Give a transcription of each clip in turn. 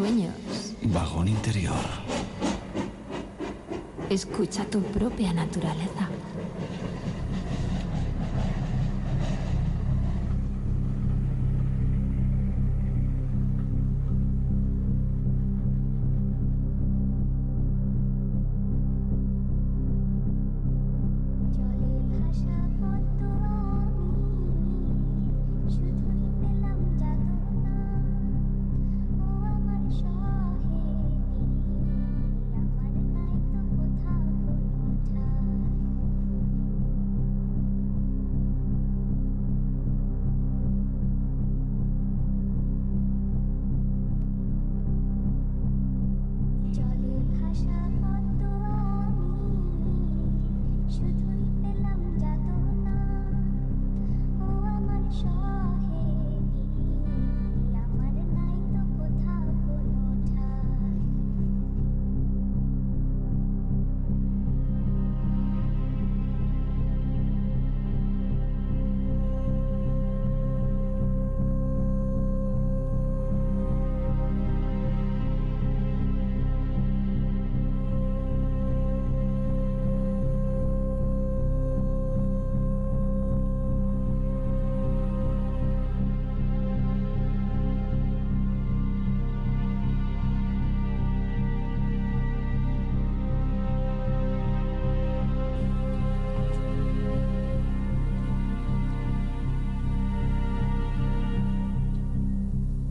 sueños. Vagón interior. Escucha tu propia naturaleza.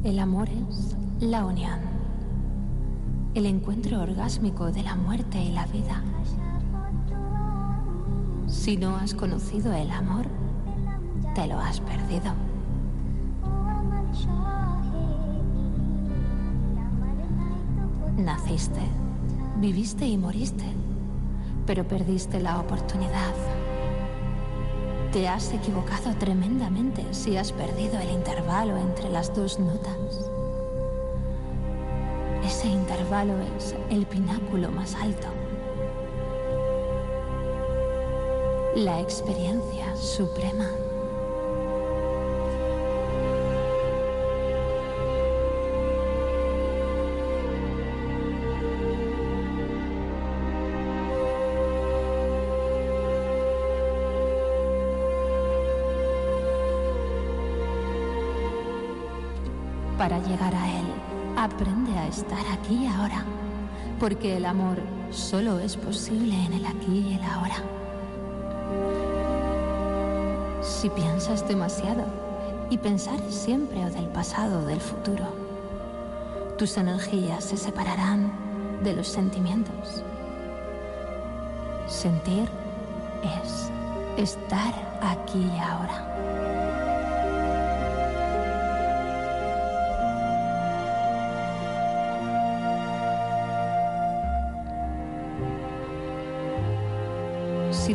El amor es la unión. El encuentro orgásmico de la muerte y la vida. Si no has conocido el amor, te lo has perdido. Naciste, viviste y moriste, pero perdiste la oportunidad. Te has equivocado tremendamente si has perdido el intervalo entre las dos notas. Ese intervalo es el pináculo más alto. La experiencia suprema. Aquí y ahora, porque el amor solo es posible en el aquí y el ahora. Si piensas demasiado, y pensar siempre o del pasado o del futuro, tus energías se separarán de los sentimientos. Sentir es estar aquí y ahora.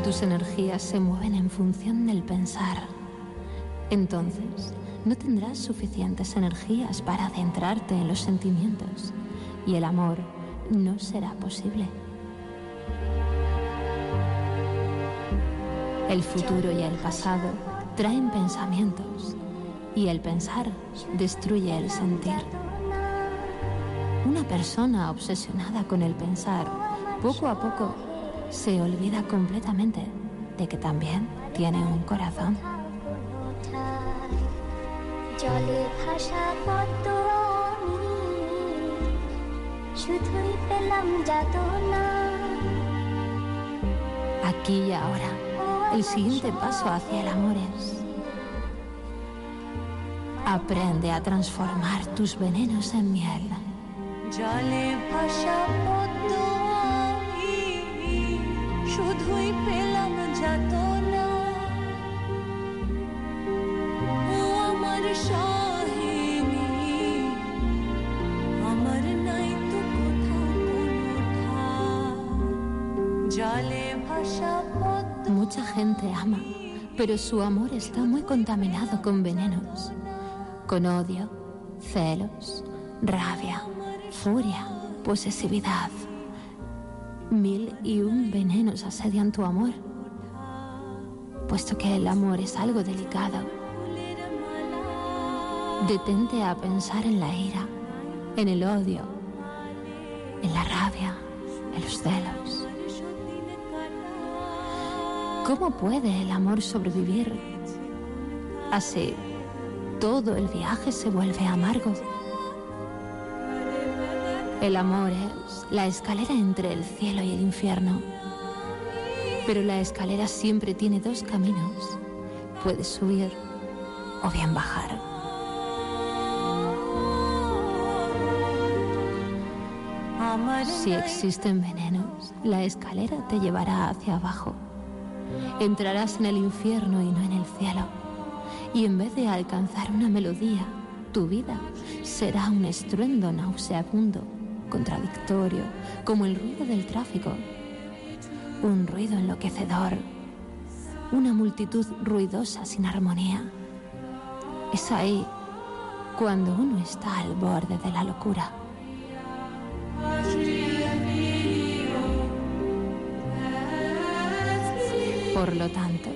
Tus energías se mueven en función del pensar, entonces no tendrás suficientes energías para adentrarte en los sentimientos y el amor no será posible. El futuro y el pasado traen pensamientos y el pensar destruye el sentir. Una persona obsesionada con el pensar poco a poco se olvida completamente de que también tiene un corazón. Aquí y ahora, el siguiente paso hacia el amor es... Aprende a transformar tus venenos en miel. Mucha gente ama, pero su amor está muy contaminado con venenos, con odio, celos, rabia, furia, posesividad, Mil y un venenos asedian tu amor, puesto que el amor es algo delicado. Detente a pensar en la ira, en el odio, en la rabia, en los celos. ¿Cómo puede el amor sobrevivir? Así, todo el viaje se vuelve amargo. El amor es la escalera entre el cielo y el infierno. Pero la escalera siempre tiene dos caminos. Puedes subir o bien bajar. Si existen venenos, la escalera te llevará hacia abajo. Entrarás en el infierno y no en el cielo. Y en vez de alcanzar una melodía, tu vida será un estruendo nauseabundo contradictorio, como el ruido del tráfico. Un ruido enloquecedor. Una multitud ruidosa sin armonía. Es ahí cuando uno está al borde de la locura. Por lo tanto,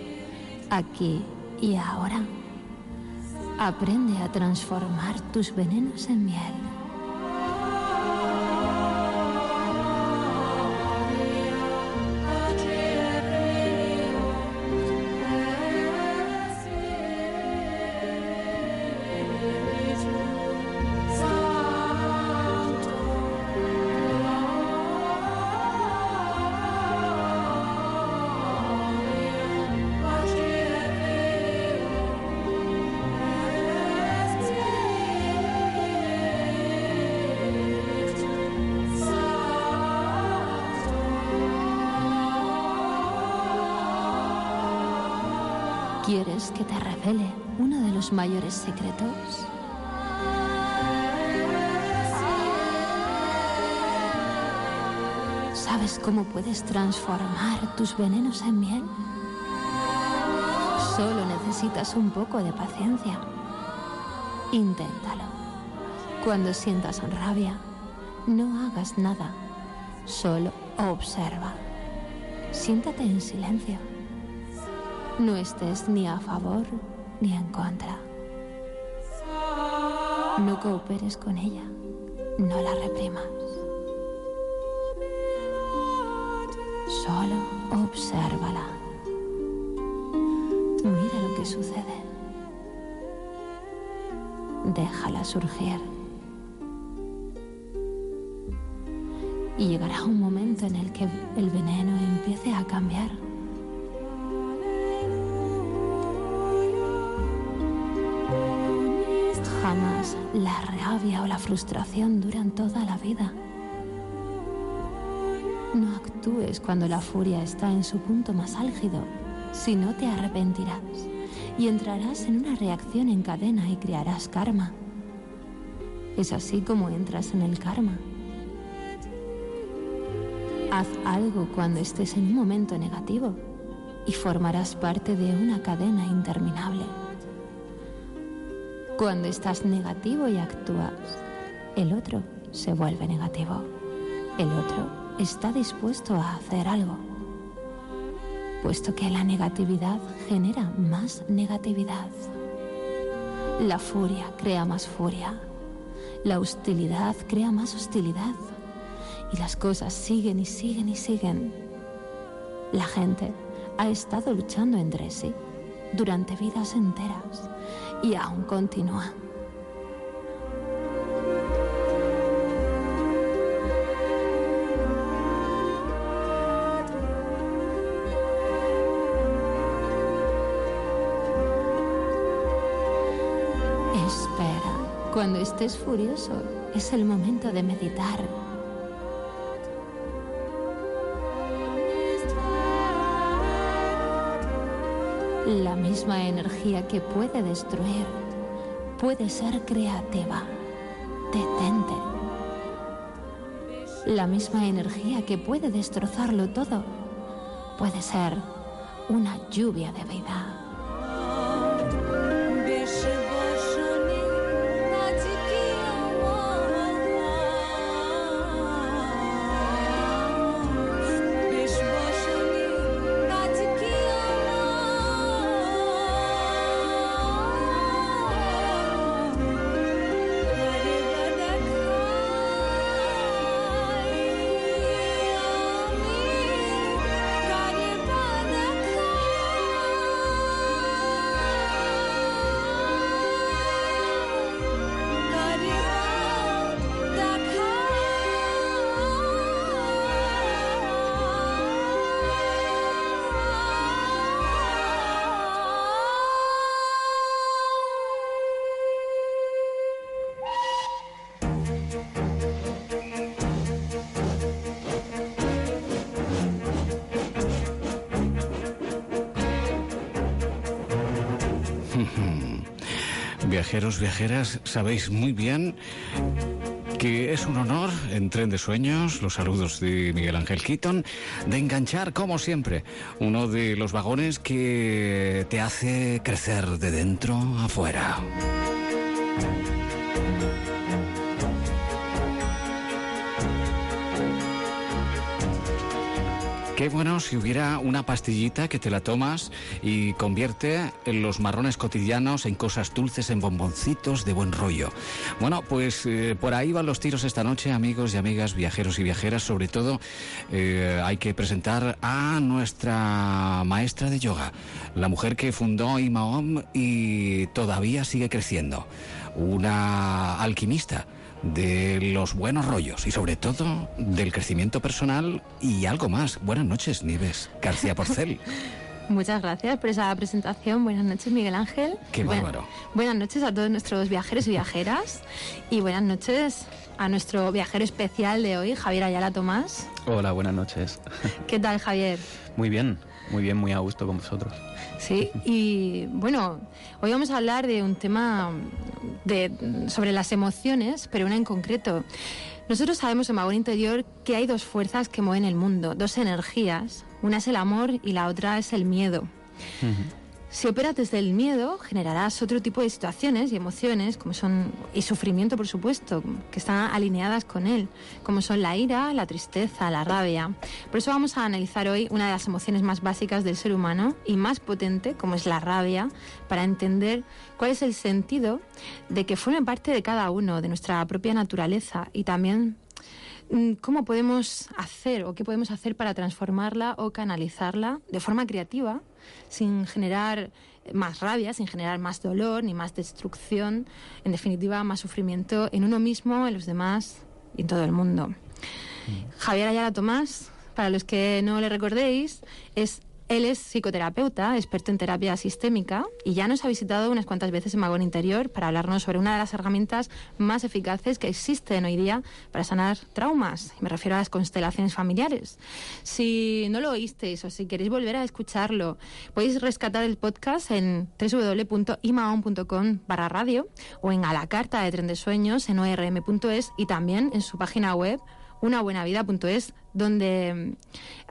aquí y ahora, aprende a transformar tus venenos en miel. ¿Quieres que te revele uno de los mayores secretos? ¿Sabes cómo puedes transformar tus venenos en miel? Solo necesitas un poco de paciencia. Inténtalo. Cuando sientas rabia, no hagas nada. Solo observa. Siéntate en silencio. No estés ni a favor ni en contra. No cooperes con ella. No la reprimas. Solo obsérvala. Mira lo que sucede. Déjala surgir. Y llegará un momento en el que el veneno empiece a cambiar. La rabia o la frustración duran toda la vida. No actúes cuando la furia está en su punto más álgido, si no te arrepentirás y entrarás en una reacción en cadena y crearás karma. Es así como entras en el karma. Haz algo cuando estés en un momento negativo y formarás parte de una cadena interminable. Cuando estás negativo y actúas, el otro se vuelve negativo. El otro está dispuesto a hacer algo, puesto que la negatividad genera más negatividad. La furia crea más furia. La hostilidad crea más hostilidad. Y las cosas siguen y siguen y siguen. La gente ha estado luchando entre sí durante vidas enteras y aún continúa. Espera, cuando estés furioso es el momento de meditar. La misma energía que puede destruir puede ser creativa. Detente. La misma energía que puede destrozarlo todo puede ser una lluvia de vida. Viajeras, sabéis muy bien que es un honor en Tren de Sueños, los saludos de Miguel Ángel Keaton, de enganchar, como siempre, uno de los vagones que te hace crecer de dentro afuera. Qué bueno si hubiera una pastillita que te la tomas y convierte en los marrones cotidianos en cosas dulces, en bomboncitos de buen rollo. Bueno, pues eh, por ahí van los tiros esta noche, amigos y amigas, viajeros y viajeras. Sobre todo eh, hay que presentar a nuestra maestra de yoga, la mujer que fundó IMAOM y todavía sigue creciendo. Una alquimista de los buenos rollos y sobre todo del crecimiento personal y algo más. Buenas noches, Nieves García Porcel. Muchas gracias por esa presentación. Buenas noches, Miguel Ángel. Qué bárbaro. buenas noches a todos nuestros viajeros y viajeras. Y buenas noches a nuestro viajero especial de hoy, Javier Ayala Tomás. Hola, buenas noches. ¿Qué tal, Javier? Muy bien, muy bien, muy a gusto con vosotros. Sí, y bueno, hoy vamos a hablar de un tema de, sobre las emociones, pero una en concreto. Nosotros sabemos en Vagón Interior que hay dos fuerzas que mueven el mundo, dos energías. Una es el amor y la otra es el miedo. Si operas desde el miedo, generarás otro tipo de situaciones y emociones, como son, y sufrimiento, por supuesto, que están alineadas con él, como son la ira, la tristeza, la rabia. Por eso vamos a analizar hoy una de las emociones más básicas del ser humano y más potente, como es la rabia, para entender cuál es el sentido de que forme parte de cada uno, de nuestra propia naturaleza y también Mm, ¿Cómo podemos hacer o qué podemos hacer para transformarla o canalizarla de forma creativa, sin generar más rabia, sin generar más dolor ni más destrucción, en definitiva más sufrimiento en uno mismo, en los demás y en todo el mundo? Javier Ayala Tomás, para los que no le recordéis, es él es psicoterapeuta, experto en terapia sistémica y ya nos ha visitado unas cuantas veces en Magón Interior para hablarnos sobre una de las herramientas más eficaces que existen hoy día para sanar traumas. Me refiero a las constelaciones familiares. Si no lo oísteis o si queréis volver a escucharlo, podéis rescatar el podcast en www.imaon.com barra radio o en a la carta de tren de sueños en orm.es y también en su página web unabuenavida.es, donde mm,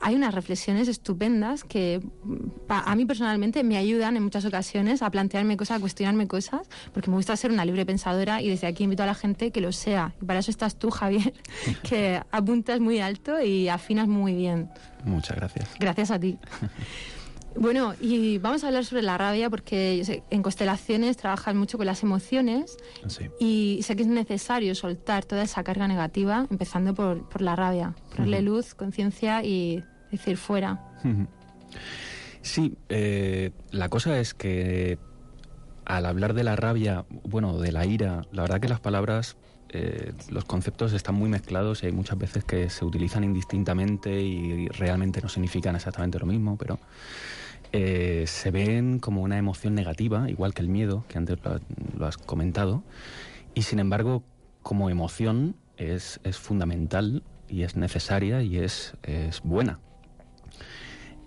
hay unas reflexiones estupendas que mm, a mí personalmente me ayudan en muchas ocasiones a plantearme cosas, a cuestionarme cosas, porque me gusta ser una libre pensadora y desde aquí invito a la gente que lo sea. Y para eso estás tú, Javier, que apuntas muy alto y afinas muy bien. Muchas gracias. Gracias a ti. Bueno, y vamos a hablar sobre la rabia porque yo sé, en constelaciones trabajan mucho con las emociones Sí. y sé que es necesario soltar toda esa carga negativa, empezando por, por la rabia, ponerle luz, conciencia y decir fuera. Sí, eh, la cosa es que al hablar de la rabia, bueno, de la ira, la verdad que las palabras, eh, los conceptos están muy mezclados y hay muchas veces que se utilizan indistintamente y realmente no significan exactamente lo mismo, pero eh, se ven como una emoción negativa, igual que el miedo, que antes lo, lo has comentado, y sin embargo, como emoción es, es fundamental y es necesaria y es, es buena.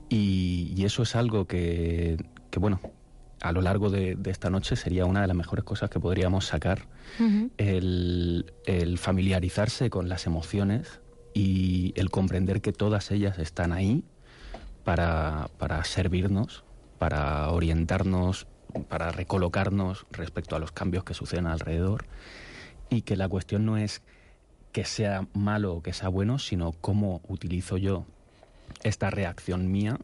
Y, y eso es algo que, que, bueno, a lo largo de, de esta noche sería una de las mejores cosas que podríamos sacar, el familiarizarse con las emociones y el comprender que todas ellas están ahí para, para servirnos, para orientarnos, para recolocarnos respecto a los cambios que suceden alrededor y que la cuestión no es que sea malo o que sea bueno, sino cómo utilizo yo esta reacción mía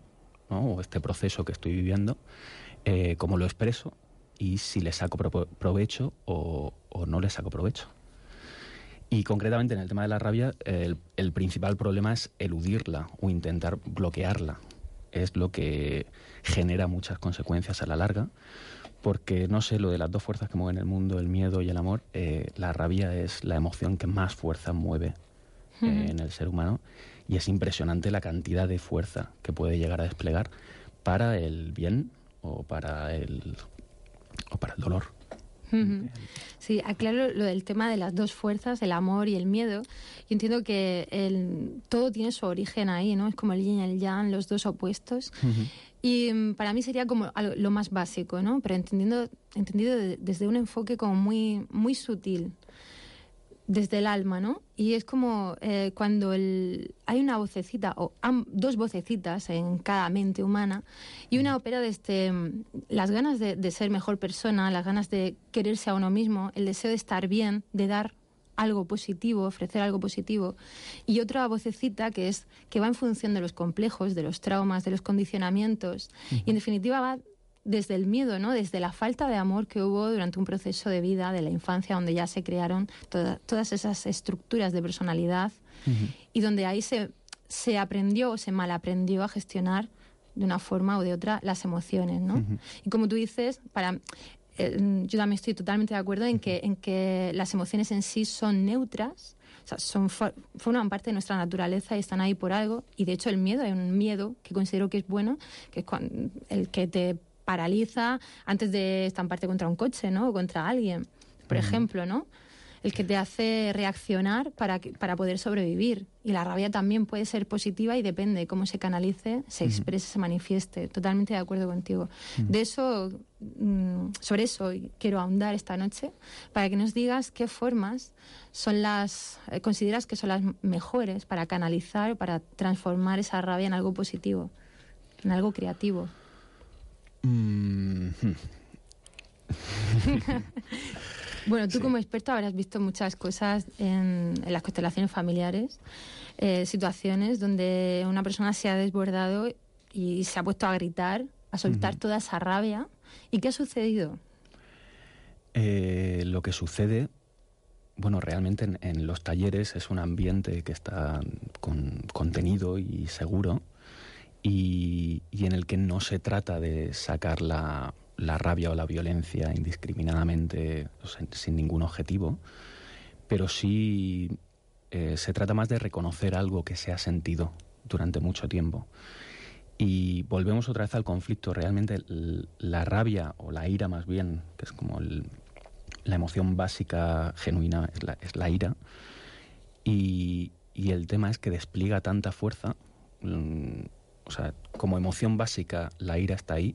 o este proceso que estoy viviendo, eh, cómo lo expreso y si le saco pro- provecho o, o no le saco provecho. Y concretamente en el tema de la rabia, el, el principal problema es eludirla o intentar bloquearla. Es lo que genera muchas consecuencias a la larga, porque no sé, lo de las dos fuerzas que mueven el mundo, el miedo y el amor, eh, la rabia es la emoción que más fuerza mueve eh, en el ser humano y es impresionante la cantidad de fuerza que puede llegar a desplegar para el bien o para el, o para el dolor. Sí, aclaro lo del tema de las dos fuerzas, el amor y el miedo. Yo entiendo que el, todo tiene su origen ahí, ¿no? Es como el yin y el yang, los dos opuestos. Y mm, para mí sería como algo- lo más básico, ¿no? Pero entendiendo, entendido de- desde un enfoque como muy, muy sutil, desde el alma, ¿no? Y es como eh, cuando el, hay una vocecita, o am- dos vocecitas en cada mente humana, y una opera desde mm, las ganas de, de ser mejor persona, las ganas de quererse a uno mismo, el deseo de estar bien, de dar algo positivo, ofrecer algo positivo, y otra vocecita que es que va en función de los complejos, de los traumas, de los condicionamientos, y en definitiva va desde el miedo, ¿no? Desde la falta de amor que hubo durante un proceso de vida, de la infancia, donde ya se crearon toda- todas esas estructuras de personalidad y donde ahí se, se aprendió o se malaprendió a gestionar de una forma o de otra las emociones, ¿no? Y como tú dices, para eh, yo también estoy totalmente de acuerdo en que, en que las emociones en sí son neutras, o sea, son, for- forman parte de nuestra naturaleza y están ahí por algo. Y de hecho el miedo, hay un miedo que considero que es bueno, que es el que te paraliza antes de estamparte contra un coche, ¿no? O contra alguien, por ejemplo, ¿no? El que te hace reaccionar para, que- para poder sobrevivir. Y la rabia también puede ser positiva y depende de cómo se canalice, se exprese, se manifieste. Totalmente de acuerdo contigo. De eso, mm, sobre eso quiero ahondar esta noche, para que nos digas qué formas son las, eh, consideras que son las mejores para canalizar, para transformar esa rabia en algo positivo, en algo creativo. Mm, hmm. Bueno, tú como experto habrás visto muchas cosas en, en las constelaciones familiares, eh, situaciones donde una persona se ha desbordado y se ha puesto a gritar, a soltar toda esa rabia. ¿Y qué ha sucedido? Eh, lo que sucede, bueno, realmente en, en los talleres es un ambiente que está con contenido y seguro y, y en el que no se trata de sacar la, la rabia o la violencia indiscriminadamente o sea, sin ningún objetivo, pero sí eh, se trata más de reconocer algo que se ha sentido durante mucho tiempo. Y volvemos otra vez al conflicto. Realmente la rabia o la ira más bien, que es como el- la emoción básica genuina, es la, es la ira. Y, y el tema es que despliega tanta fuerza. O sea, como emoción básica, la ira está ahí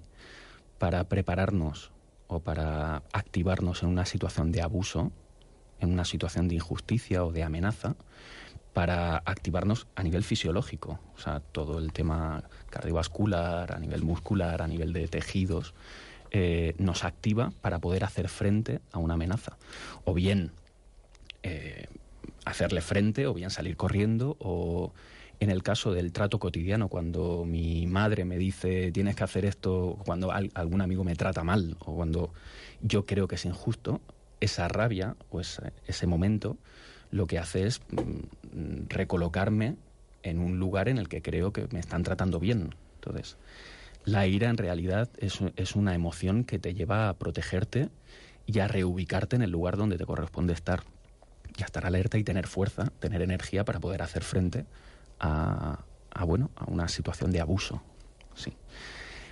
para prepararnos o para activarnos en una situación de abuso, en una situación de injusticia o de amenaza, para activarnos a nivel fisiológico, o sea, todo el tema cardiovascular, a nivel muscular, a nivel de tejidos, eh, nos activa para poder hacer frente a una amenaza. O bien eh, hacerle frente, o bien salir corriendo, o en el caso del trato cotidiano, cuando mi madre me dice tienes que hacer esto, cuando al- algún amigo me trata mal, o cuando yo creo que es injusto, esa rabia o ese, momento lo que hace es mm, recolocarme en un lugar en el que creo que me están tratando bien. Entonces, la ira en realidad es una emoción que te lleva a protegerte y a reubicarte en el lugar donde te corresponde estar. Y a estar alerta y tener fuerza, tener energía para poder hacer frente a, a, bueno, a una situación de abuso. Sí.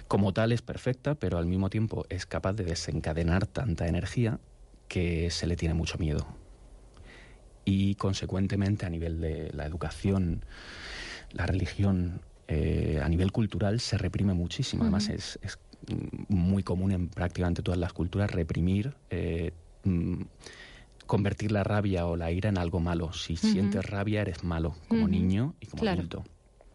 Como tal es perfecta, pero al mismo tiempo es capaz de desencadenar tanta energía que se le tiene mucho miedo. Y consecuentemente a nivel de la educación, la religión, eh, a nivel cultural se reprime muchísimo. Además es, es muy común en prácticamente todas las culturas reprimir, eh, mm, convertir la rabia o la ira en algo malo. Si sientes rabia eres malo como niño y como Claro. adulto.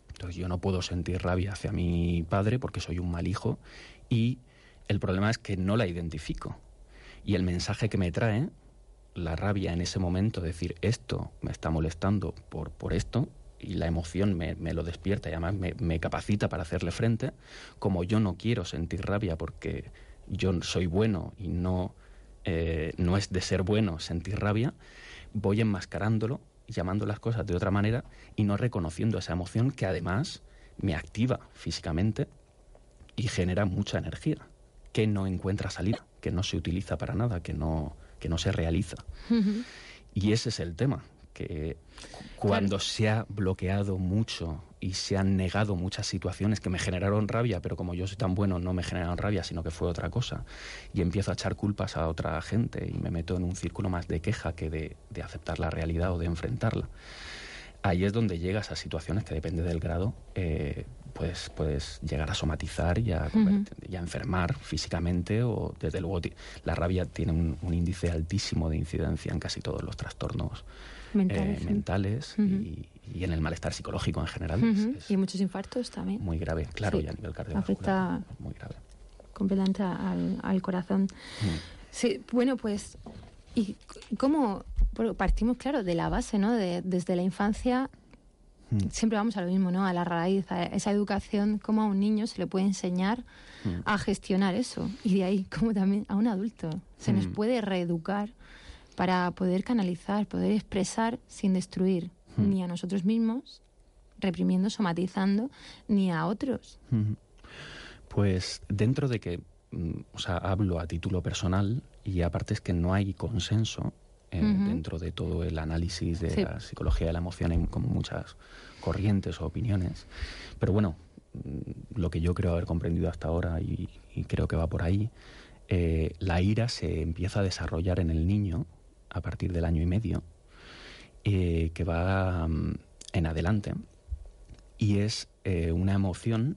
Entonces yo no puedo sentir rabia hacia mi padre porque soy un mal hijo y el problema es que no la identifico. Y el mensaje que me trae, la rabia en ese momento, decir esto me está molestando por, por esto, y la emoción me, me lo despierta y además me, me capacita para hacerle frente, como yo no quiero sentir rabia porque yo soy bueno y no, eh, no es de ser bueno sentir rabia, voy enmascarándolo, llamando las cosas de otra manera y no reconociendo esa emoción que además me activa físicamente y genera mucha energía que no encuentra salida, que no se utiliza para nada, que no, que no se realiza. Y ese es el tema, que cuando se ha bloqueado mucho y se han negado muchas situaciones que me generaron rabia, pero como yo soy tan bueno no me generaron rabia, sino que fue otra cosa, y empiezo a echar culpas a otra gente y me meto en un círculo más de queja que de, de aceptar la realidad o de enfrentarla. Ahí es donde llegas a situaciones que depende del grado, eh, pues puedes llegar a somatizar y a, convertir- y a enfermar físicamente o desde luego la rabia tiene un, un índice altísimo de incidencia en casi todos los trastornos Mentales, eh, y, y en el malestar psicológico en general. Es- Ujú. es Y muchos infartos también. muy grave, claro, Sí. y a nivel cardiovascular. Afecta- Muy grave. completamente al, al corazón. Mm. Sí, bueno, pues, ¿y cómo partimos, claro, de la base, ¿no? De, desde la infancia Mm. siempre vamos a lo mismo, ¿no? A la raíz, a esa educación, cómo a un niño se le puede enseñar Mm. a gestionar eso. Y de ahí, como también a un adulto, se nos puede reeducar para poder canalizar, poder expresar sin destruir Mm. ni a nosotros mismos, reprimiendo, somatizando, ni a otros. Ujú. Pues dentro de que, mm, o sea, hablo a título personal y aparte es que no hay consenso eh, dentro de todo el análisis de Sí. la psicología de la emoción, hay como muchas corrientes o opiniones. Pero bueno, mm, lo que yo creo haber comprendido hasta ahora y, y creo que va por ahí, eh, la ira se empieza a desarrollar en el niño a partir del año y medio, eh, que va mm, en adelante, y es eh, una emoción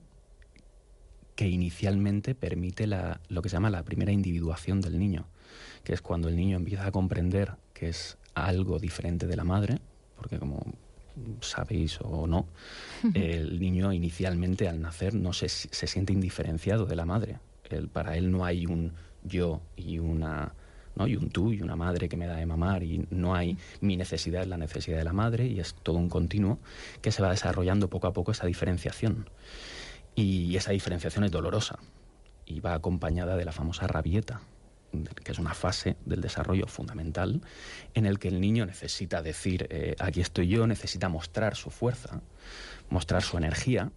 que inicialmente permite la- lo que se llama la primera individuación del niño, que es cuando el niño empieza a comprender que es algo diferente de la madre, porque como sabéis o no, el niño inicialmente al nacer no se, se siente indiferenciado de la madre. Él- para él no hay un yo y una ¿no? y un tú y una madre que me da de mamar y no hay mi necesidad es la necesidad de la madre y es todo un continuo que se va desarrollando poco a poco esa diferenciación. Y esa diferenciación es dolorosa y va acompañada de la famosa rabieta, que es una fase del desarrollo fundamental en el que el niño necesita decir, eh, aquí estoy yo, necesita mostrar su fuerza, mostrar su energía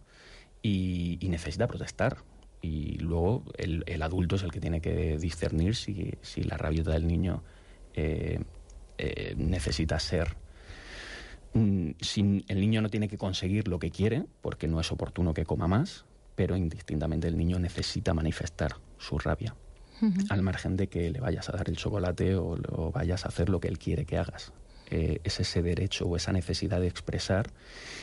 y, y necesita protestar. Y luego el, el adulto es el que tiene que discernir si, si la rabieta del niño eh, eh, necesita ser Mm, sin- el niño no tiene que conseguir lo que quiere porque no es oportuno que coma más, pero indistintamente el niño necesita manifestar su rabia, al margen de que le vayas a dar el chocolate o, o vayas a hacer lo que él quiere que hagas. Eh, es ese derecho o esa necesidad de expresar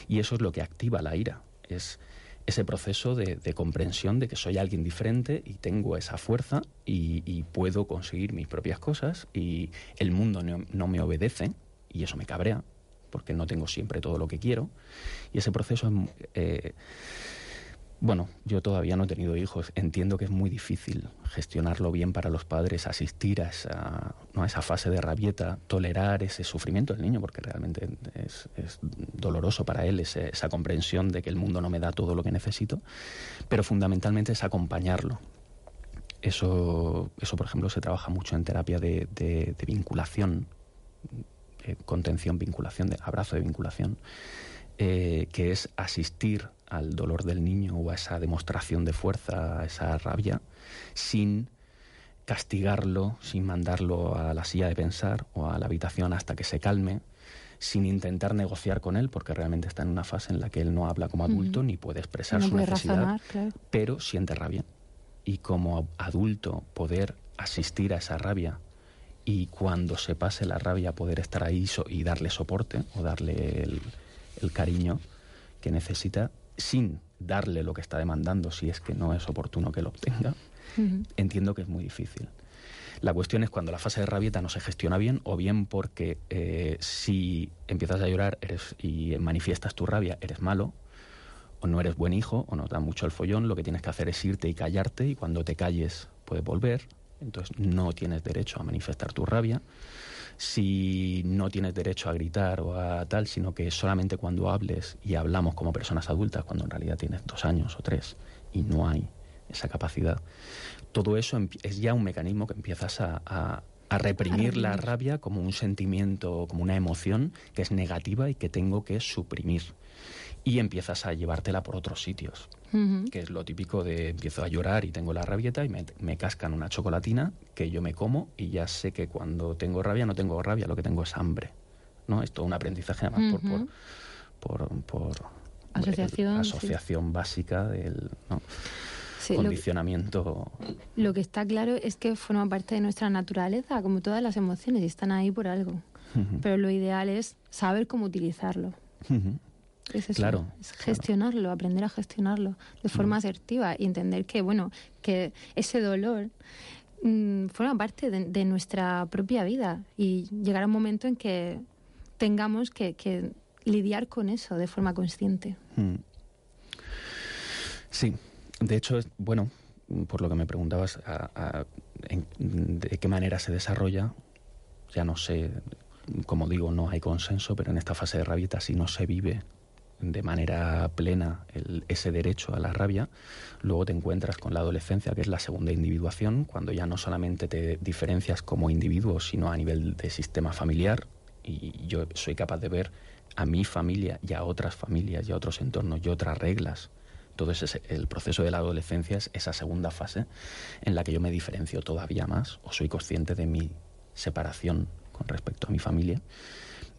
y eso es lo que activa la ira. Es ese proceso de, comprensión de que soy alguien diferente y tengo esa fuerza y, puedo conseguir mis propias cosas y el mundo no, me obedece y eso me cabrea porque no tengo siempre todo lo que quiero. Y ese proceso es, eh, bueno, yo todavía no he tenido hijos. Entiendo que es muy difícil gestionarlo bien para los padres, asistir a esa, ¿no? a esa fase de rabieta, tolerar ese sufrimiento del niño, porque realmente es, doloroso para él ese- esa comprensión de que el mundo no me da todo lo que necesito, pero fundamentalmente es acompañarlo. Eso, eso por ejemplo, se trabaja mucho en terapia de, de- de vinculación, eh, contención, vinculación, de abrazo de vinculación, eh, que es asistir al dolor del niño o a esa demostración de fuerza, a esa rabia, sin castigarlo, sin mandarlo a la silla de pensar o a la habitación hasta que se calme, sin intentar negociar con él, porque realmente está en una fase en la que él no habla como adulto ni puede expresar No su puede necesidad, razonar, claro. pero siente rabia. Y como adulto poder asistir a esa rabia y cuando se pase la rabia poder estar ahí so- y darle soporte o darle el, el cariño que necesita sin darle lo que está demandando si es que no es oportuno que lo obtenga, entiendo que es muy difícil. La cuestión es cuando la fase de rabieta no se gestiona bien o bien porque eh, si empiezas a llorar eres, y manifiestas tu rabia eres malo o no eres buen hijo o nos da mucho el follón, lo que tienes que hacer es irte y callarte y cuando te calles puedes volver, entonces no tienes derecho a manifestar tu rabia. Si no tienes derecho a gritar o a tal, sino que solamente cuando hables y hablamos como personas adultas, cuando en realidad tienes dos años o tres y no hay esa capacidad, todo eso es ya un mecanismo que empiezas a, a- a reprimir la rabia como un sentimiento, como una emoción que es negativa y que tengo que suprimir. Y empiezas a llevártela por otros sitios, que es lo típico de empiezo a llorar y tengo la rabieta y me, me cascan una chocolatina que yo me como y ya sé que cuando tengo rabia no tengo rabia, lo que tengo es hambre. ¿no? Es todo un aprendizaje además por- Ujú. por, por, por Asociación, el- sí. asociación básica del ¿no? Sí, lo, condicionamiento. lo que está claro es que forma parte de nuestra naturaleza, como todas las emociones, y están ahí por algo. Pero lo ideal es saber cómo utilizarlo. Ujú. Es eso, Claro, es claro. gestionarlo, aprender a gestionarlo de forma asertiva y entender que, bueno, que ese dolor mm, forma parte de, de nuestra propia vida y llegará un momento en que tengamos que, que lidiar con eso de forma consciente. Mm. Sí, de hecho, es- bueno, por lo que me preguntabas, a- a- en- de qué manera se desarrolla, ya no sé, como digo, no hay consenso, pero en esta fase de rabieta si no se vive de manera plena ese derecho a la rabia, luego te encuentras con la adolescencia, que es la segunda individuación, cuando ya no solamente te diferencias como individuo, sino a nivel de sistema familiar, y yo soy capaz de ver a mi familia y a otras familias y a otros entornos y otras reglas. Todo ese, el proceso de la adolescencia es esa segunda fase en la que yo me diferencio todavía más o soy consciente de mi separación con respecto a mi familia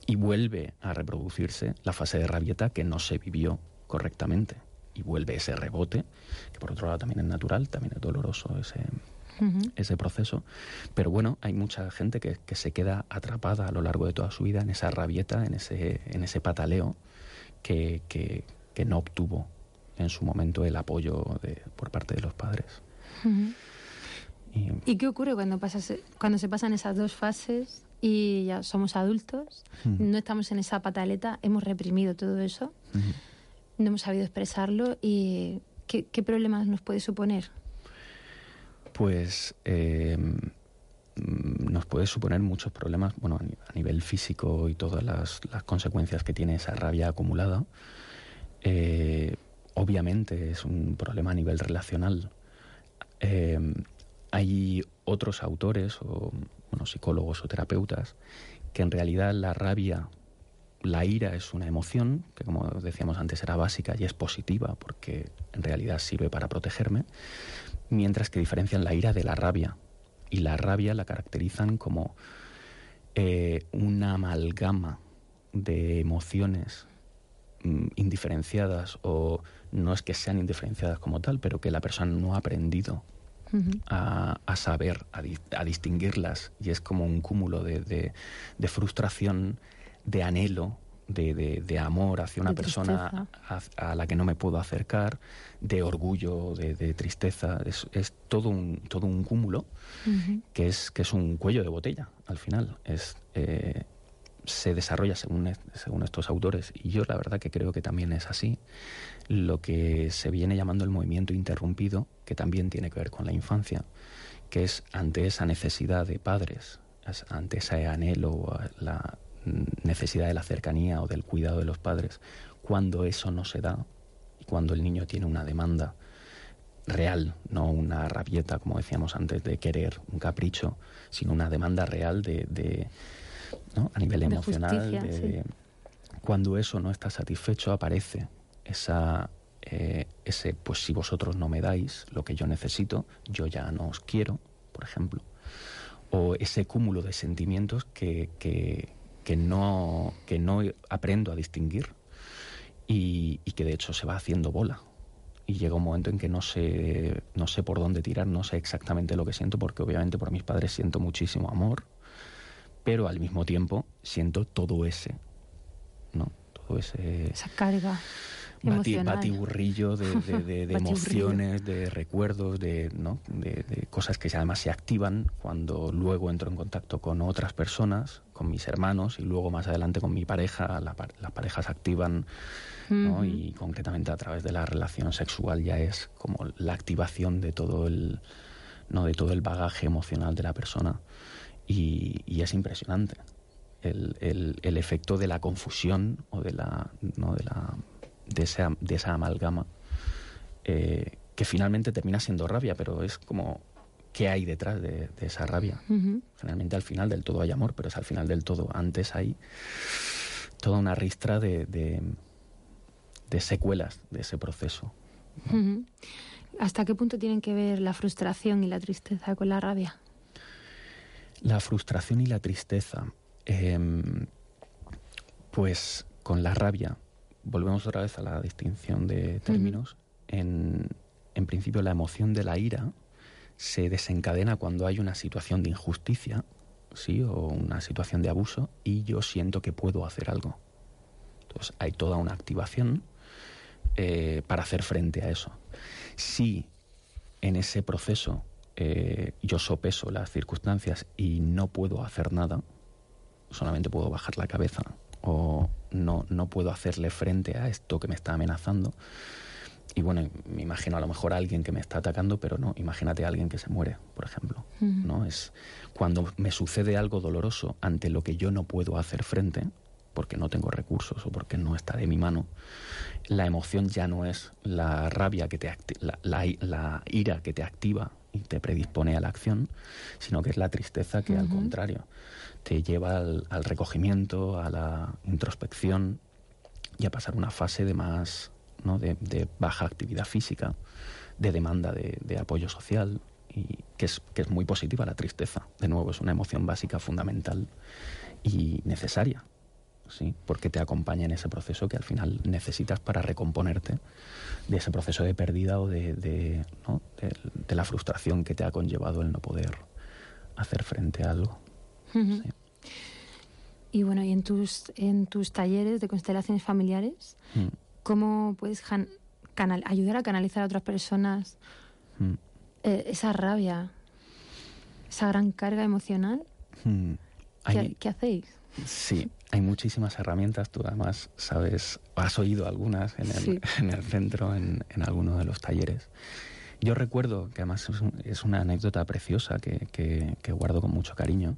y vuelve a reproducirse la fase de rabieta que no se vivió correctamente. Y vuelve ese rebote que por otro lado también es natural también es doloroso ese ese proceso. Pero bueno hay mucha gente que, que se queda atrapada a lo largo de toda su vida en esa rabieta en ese en ese pataleo que, que, que no obtuvo en su momento el apoyo de, por parte de los padres. ¿Y qué ocurre cuando, pasas, cuando se pasan esas dos fases y ya somos adultos? No estamos en esa pataleta, hemos reprimido todo eso, no hemos sabido expresarlo y ¿qué, qué problemas nos puede suponer? Pues eh, nos puede suponer muchos problemas, bueno, a ni- a nivel físico y todas las, las consecuencias que tiene esa rabia acumulada. Eh, obviamente es un problema a nivel relacional. Eh, hay otros autores o bueno, psicólogos o terapeutas que en realidad la rabia, la ira es una emoción que como decíamos antes era básica y es positiva porque en realidad sirve para protegerme, mientras que diferencian la ira de la rabia. Y la rabia la caracterizan como eh, una amalgama de emociones mm, indiferenciadas o no es que sean indiferenciadas como tal, pero que la persona no ha aprendido A, a saber, a, di- a distinguirlas. Y es como un cúmulo de, de- de frustración, de anhelo, de, de- de amor hacia una persona a, a la que no me puedo acercar, de orgullo, de, de tristeza, es, es todo, un, todo un cúmulo que es, que es un cuello de botella al final. Es, eh, se desarrolla según, según estos autores y yo la verdad que creo que también es así. Lo que se viene llamando el movimiento interrumpido, que también tiene que ver con la infancia, que es ante esa necesidad de padres, es- ante ese anhelo, la necesidad de la cercanía o del cuidado de los padres, cuando eso no se da y cuando el niño tiene una demanda real, no una rabieta, como decíamos antes, de querer un capricho, sino una demanda real de, ¿no? a nivel De emocional. justicia, de- Cuando eso no está satisfecho, aparece esa, eh, ese, pues si vosotros no me dais lo que yo necesito, yo ya no os quiero, por ejemplo. O ese cúmulo de sentimientos que, que, que no, que no aprendo a distinguir y, y que de hecho se va haciendo bola. Y llega un momento en que no sé, no sé por dónde tirar, no sé exactamente lo que siento, porque obviamente por mis padres siento muchísimo amor, pero al mismo tiempo siento todo ese, ¿no? Todo ese Esa carga. bati- emocional. batiburrillo de, de- de- emociones, de recuerdos, de, ¿no? de, cosas que además se activan cuando luego entro en contacto con otras personas, con mis hermanos y luego más adelante con mi pareja. La pa- las parejas activan y concretamente a través de la relación sexual ya es como la activación de todo el, ¿no? de todo el bagaje emocional de la persona y, y es impresionante el, el- el efecto de la confusión o de la, ¿no? de, la de, esa, de esa amalgama eh, que finalmente termina siendo rabia, pero es como qué hay detrás de, de esa rabia. Generalmente al final del todo hay amor, pero es al final del todo. Antes hay toda una ristra de, de, de secuelas de ese proceso. ¿Hasta qué punto tienen que ver la frustración y la tristeza con la rabia? La frustración y la tristeza. em, pues con la rabia, volvemos otra vez a la distinción de términos. en, en principio, la emoción de la ira se desencadena cuando hay una situación de injusticia, ¿sí? O una situación de abuso, y yo siento que puedo hacer algo. Entonces, hay toda una activación eh, para hacer frente a eso. Si en ese proceso eh, yo sopeso las circunstancias y no puedo hacer nada, solamente puedo bajar la cabeza o no, no puedo hacerle frente a esto que me está amenazando. Y bueno, me imagino a lo mejor a alguien que me está atacando, pero no, imagínate a alguien que se muere, por ejemplo. ¿no? Es cuando me sucede algo doloroso ante lo que yo no puedo hacer frente, porque no tengo recursos o porque no está de mi mano, la emoción ya no es la rabia que te la, la ira que te activa y te predispone a la acción, sino que es la tristeza que al contrario te lleva al, al recogimiento, a la introspección y a pasar una fase de más ¿no? de, de baja actividad física, de demanda de, de apoyo social y que es, que es muy positiva la tristeza. De nuevo, es una emoción básica, fundamental y necesaria, ¿sí? porque te acompaña en ese proceso que al final necesitas para recomponerte de ese proceso de pérdida o de, de, ¿no? de- de la frustración que te ha conllevado el no poder hacer frente a algo. Sí. Y bueno, y en tus, en tus talleres de constelaciones familiares, Mm, ¿cómo puedes canal- ayudar a canalizar a otras personas mm, eh, esa rabia, esa gran carga emocional? mm. ¿Qué, qué hacéis? Sí, hay muchísimas herramientas. Tú además sabes, has oído algunas en el, Sí. en el centro, en, en alguno de los talleres. Yo recuerdo que además es, un- es una anécdota preciosa que, que- que guardo con mucho cariño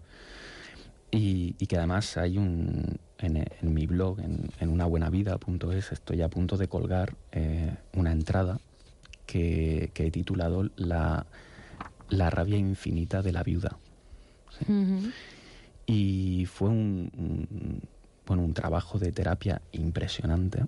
y, y que además hay un en, en mi blog, en, en unabuenavida.es, estoy a punto de colgar eh, una entrada que, que he titulado la, la rabia infinita de la viuda. Ujú. Y fue un, bueno, un trabajo de terapia impresionante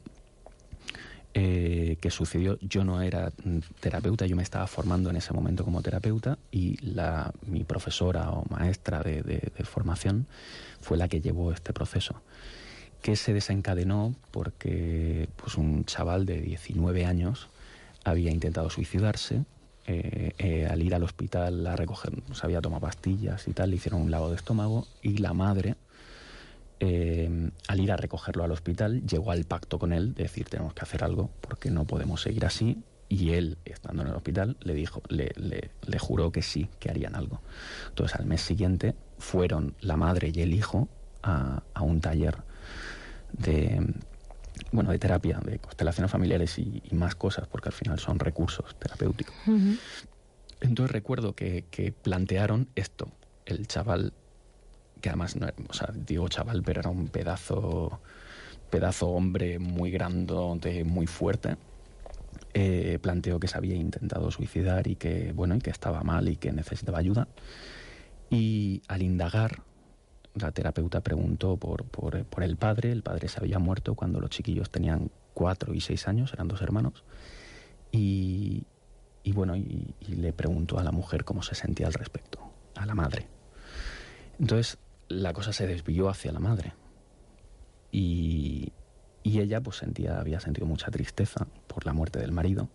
eh, que sucedió. Yo no era terapeuta, yo me estaba formando en ese momento como terapeuta y la, mi profesora o maestra de, de- de formación fue la que llevó este proceso que se desencadenó porque pues, un chaval de 19 años había intentado suicidarse. Eh, eh, al ir al hospital a recoger, se había tomado pastillas y tal, le hicieron un lavado de estómago y la madre, eh, al ir a recogerlo al hospital, llegó al pacto con él de decir tenemos que hacer algo porque no podemos seguir así. Y él, estando en el hospital, le dijo, le, le- le juró que sí, que harían algo. Entonces al mes siguiente fueron la madre y el hijo a, a un taller de bueno de terapia, de constelaciones familiares y, y más cosas, porque al final son recursos terapéuticos. Ujú. Entonces recuerdo que, que plantearon esto. El chaval, que además, no, o sea, digo chaval, pero era un pedazo, pedazo hombre muy grandote, muy fuerte. eh, planteó que se había intentado suicidar y que, bueno, y que estaba mal y que necesitaba ayuda. Y al indagar, la terapeuta preguntó por, por, el padre. El padre se había muerto cuando los chiquillos tenían cuatro y seis años, eran dos hermanos. Y, bueno, y, y le preguntó a la mujer cómo se sentía al respecto, a la madre. Entonces la cosa se desvió hacia la madre. Y, y ella pues sentía, había sentido mucha tristeza por la muerte del marido,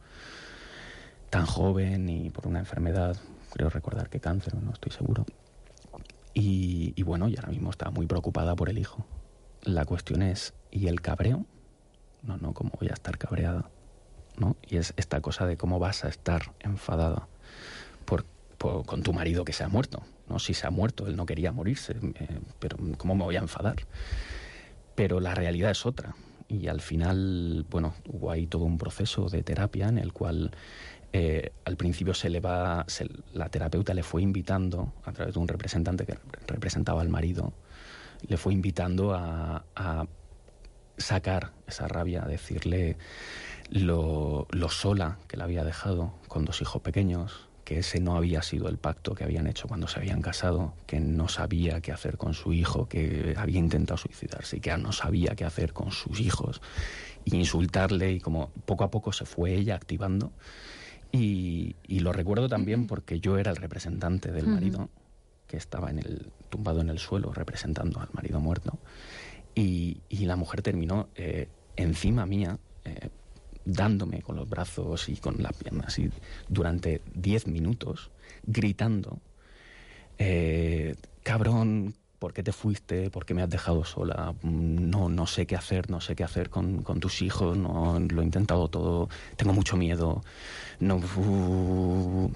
tan joven y por una enfermedad, creo recordar que cáncer, no estoy seguro. Y, y bueno, y ahora mismo está muy preocupada por el hijo. La cuestión es, ¿y el cabreo? no, no, ¿cómo voy a estar cabreada? ¿No? Y es esta cosa de cómo vas a estar enfadada por, por- con tu marido que se ha muerto, ¿no? Si se ha muerto, él no quería morirse, eh, pero ¿cómo me voy a enfadar? Pero la realidad es otra. Y al final, bueno, hubo ahí todo un proceso de terapia en el cual eh, al principio se le va, la terapeuta le fue invitando, a través de un representante que representaba al marido, le fue invitando a, sacar esa rabia, a decirle lo, lo sola que la había dejado con dos hijos pequeños, que ese no había sido el pacto que habían hecho cuando se habían casado, que no sabía qué hacer con su hijo, que había intentado suicidarse y que no sabía qué hacer con sus hijos, y insultarle y como poco a poco se fue ella activando. Y, y lo recuerdo también porque yo era el representante del marido, que estaba en el, tumbado en el suelo representando al marido muerto. Y, y la mujer terminó eh, encima mía, eh, dándome con los brazos y con las piernas y durante 10 minutos, gritando, eh, cabrón, ¿por qué te fuiste? ¿Por qué me has dejado sola? Mm, No, no sé qué hacer, no sé qué hacer con, con tus hijos, no, lo he intentado todo, tengo mucho miedo. No, uh,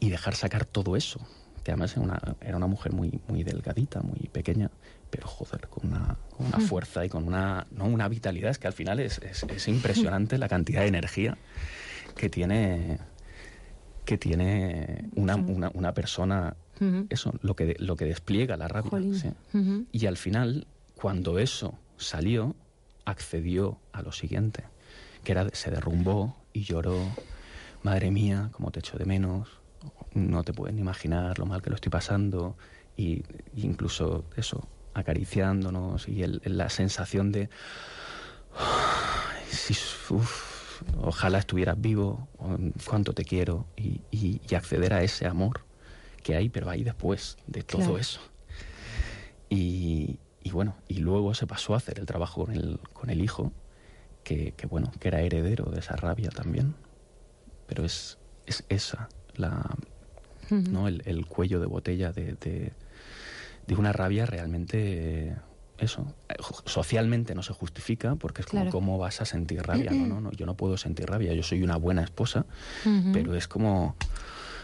y dejar sacar todo eso. Que además era una, era una mujer muy, muy delgadita, muy pequeña, pero joder, con una, con una fuerza y con una, no, una vitalidad. Es que al final es, es, es impresionante la cantidad de energía que tiene que tiene una, una, una persona, Eso, lo que, lo que despliega la rabia. Y al final, cuando eso salió, accedió a lo siguiente, que era, se derrumbó y lloró, madre mía, cómo te echo de menos, no te pueden imaginar lo mal que lo estoy pasando, y y incluso eso, acariciándonos y el- la sensación de, "Ay, si, uf, ojalá estuvieras vivo, cuánto te quiero, y, y- y acceder a ese amor que hay, pero hay después de todo Claro. eso. Y, y bueno, y luego se pasó a hacer el trabajo con el, con el hijo, que, que bueno, que era heredero de esa rabia también. Pero es, es esa, la, ¿no? el, el cuello de botella de, de, de una rabia realmente, eso, socialmente no se justifica, porque es como, Claro. ¿cómo vas a sentir rabia? No, no, no, yo no puedo sentir rabia, yo soy una buena esposa, pero es como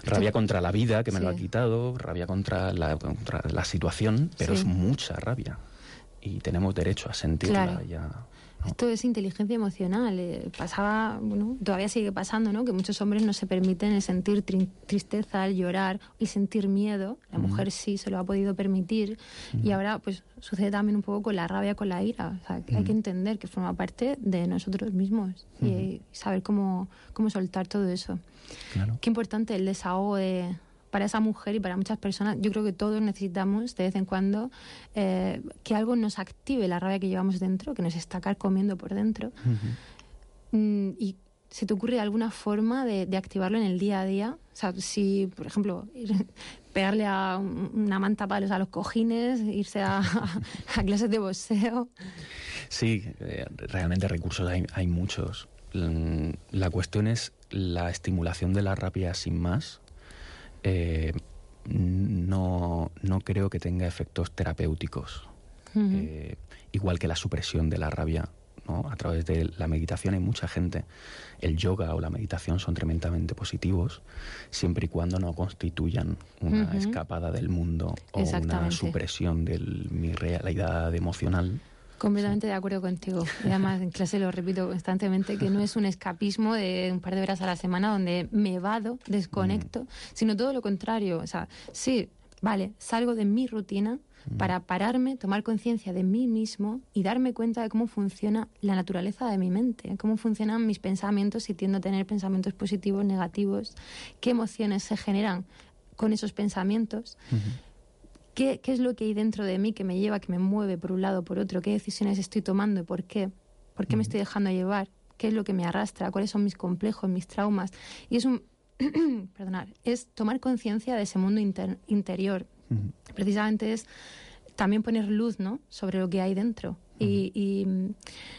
rabia contra la vida que me lo ha quitado, rabia contra la, contra la situación, pero Sí. es mucha rabia. Y tenemos derecho a sentirla Claro. ya. Esto es inteligencia emocional. eh, pasaba, bueno, todavía sigue pasando, ¿no? Que muchos hombres no se permiten el sentir tri- tristeza, el llorar y sentir miedo. La mujer sí se lo ha podido permitir. Y ahora, pues, sucede también un poco con la rabia, con la ira. O sea, que hay que entender que forma parte de nosotros mismos y saber cómo, cómo soltar todo eso. Claro. Qué importante el desahogo de- para esa mujer y para muchas personas. Yo creo que todos necesitamos de vez en cuando eh, que algo nos active la rabia que llevamos dentro, que nos está carcomiendo por dentro. Mm, y ¿Se te ocurre alguna forma de, de activarlo en el día a día? O sea, si, por ejemplo, ir- pegarle a un- una manta palos a los cojines, irse a, a clases de boxeo. Sí, eh, realmente recursos hay, hay muchos. Mm, La cuestión es la estimulación de la rabia sin más. Eh, no, no creo que tenga efectos terapéuticos. Eh, igual que la supresión de la rabia. ¿no? A través de la meditación hay mucha gente. El yoga o la meditación son tremendamente positivos, siempre y cuando no constituyan una escapada del mundo o una supresión de mi realidad emocional. Completamente de acuerdo contigo. Y además en clase lo repito constantemente, que no es un escapismo de un par de horas a la semana donde me vado, desconecto, sino todo lo contrario. O sea, sí, vale, salgo de mi rutina para pararme, tomar conciencia de mí mismo y darme cuenta de cómo funciona la naturaleza de mi mente, cómo funcionan mis pensamientos, si tiendo a tener pensamientos positivos, negativos, qué emociones se generan con esos pensamientos. ¿Qué, ¿Qué es lo que hay dentro de mí que me lleva, que me mueve por un lado o por otro? ¿Qué decisiones estoy tomando y por qué? ¿Por qué me estoy dejando llevar? ¿Qué es lo que me arrastra? ¿Cuáles son mis complejos, mis traumas? Y es un, perdonar, es tomar conciencia de ese mundo inter- interior. Precisamente es también poner luz, ¿no? Sobre lo que hay dentro. Y, y, mm,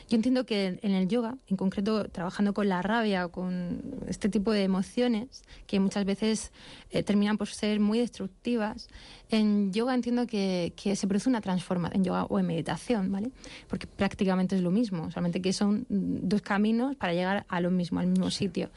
yo entiendo que en el yoga, en concreto trabajando con la rabia o con este tipo de emociones que muchas veces eh, terminan por ser muy destructivas, en yoga entiendo que, que se produce una transformación, en yoga o en meditación, ¿vale? Porque prácticamente es lo mismo, solamente que son dos caminos para llegar a lo mismo, al mismo sitio.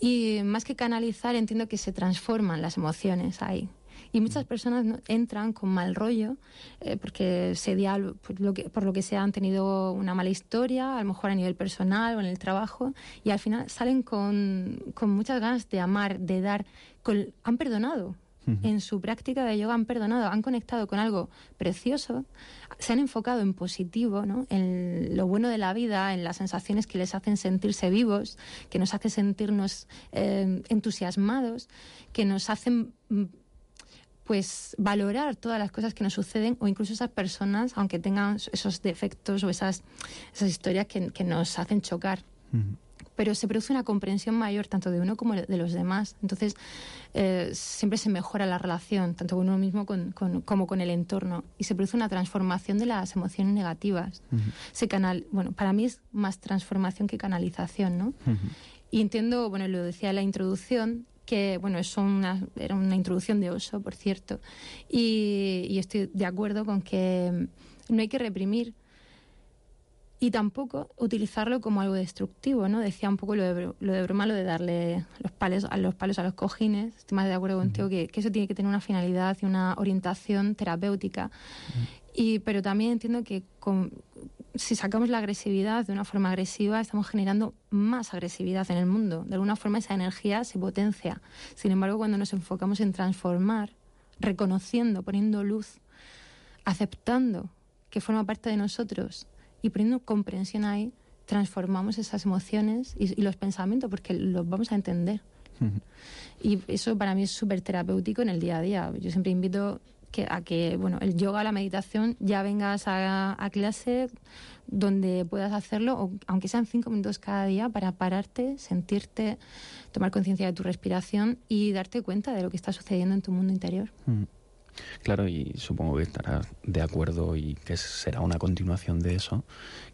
Y más que canalizar, entiendo que se transforman las emociones ahí. Y muchas personas ¿no? entran con mal rollo eh, porque ese día, por lo, que, por lo que sea, han tenido una mala historia, a lo mejor a nivel personal o en el trabajo, y al final salen con, con muchas ganas de amar, de dar, con- han perdonado. En su práctica de yoga han perdonado, han conectado con algo precioso, se han enfocado en positivo, ¿no? en lo bueno de la vida, en las sensaciones que les hacen sentirse vivos, que nos hacen sentirnos eh, entusiasmados, que nos hacen mm, pues valorar todas las cosas que nos suceden o incluso esas personas, aunque tengan esos defectos o esas, esas historias que, que nos hacen chocar. Pero se produce una comprensión mayor tanto de uno como de los demás. Entonces, eh, siempre se mejora la relación, tanto con uno mismo con- con- como con el entorno. Y se produce una transformación de las emociones negativas. Se canal, bueno, para mí es más transformación que canalización, ¿no? Y entiendo, bueno, lo decía en la introducción, que, bueno, es una, era una introducción de oso, por cierto, y, y estoy de acuerdo con que mm, no hay que reprimir y tampoco utilizarlo como algo destructivo, ¿no? Decía un poco lo de, lo de broma, lo de darle los palos a los palos a los cojines. Estoy más de acuerdo contigo que, que eso tiene que tener una finalidad y una orientación terapéutica. Y, pero también entiendo que con- si sacamos la agresividad de una forma agresiva, estamos generando más agresividad en el mundo. De alguna forma esa energía se potencia. Sin embargo, cuando nos enfocamos en transformar, reconociendo, poniendo luz, aceptando que forma parte de nosotros y poniendo comprensión ahí, transformamos esas emociones y, y los pensamientos porque los vamos a entender. Y eso para mí es súper terapéutico en el día a día. Yo siempre invito que, a que bueno, el yoga, la meditación, ya vengas a, a clase donde puedas hacerlo, o, aunque sean cinco minutos cada día, para pararte, sentirte, tomar conciencia de tu respiración y darte cuenta de lo que está sucediendo en tu mundo interior. Mm. Claro, y supongo que estarás de acuerdo y que será una continuación de eso,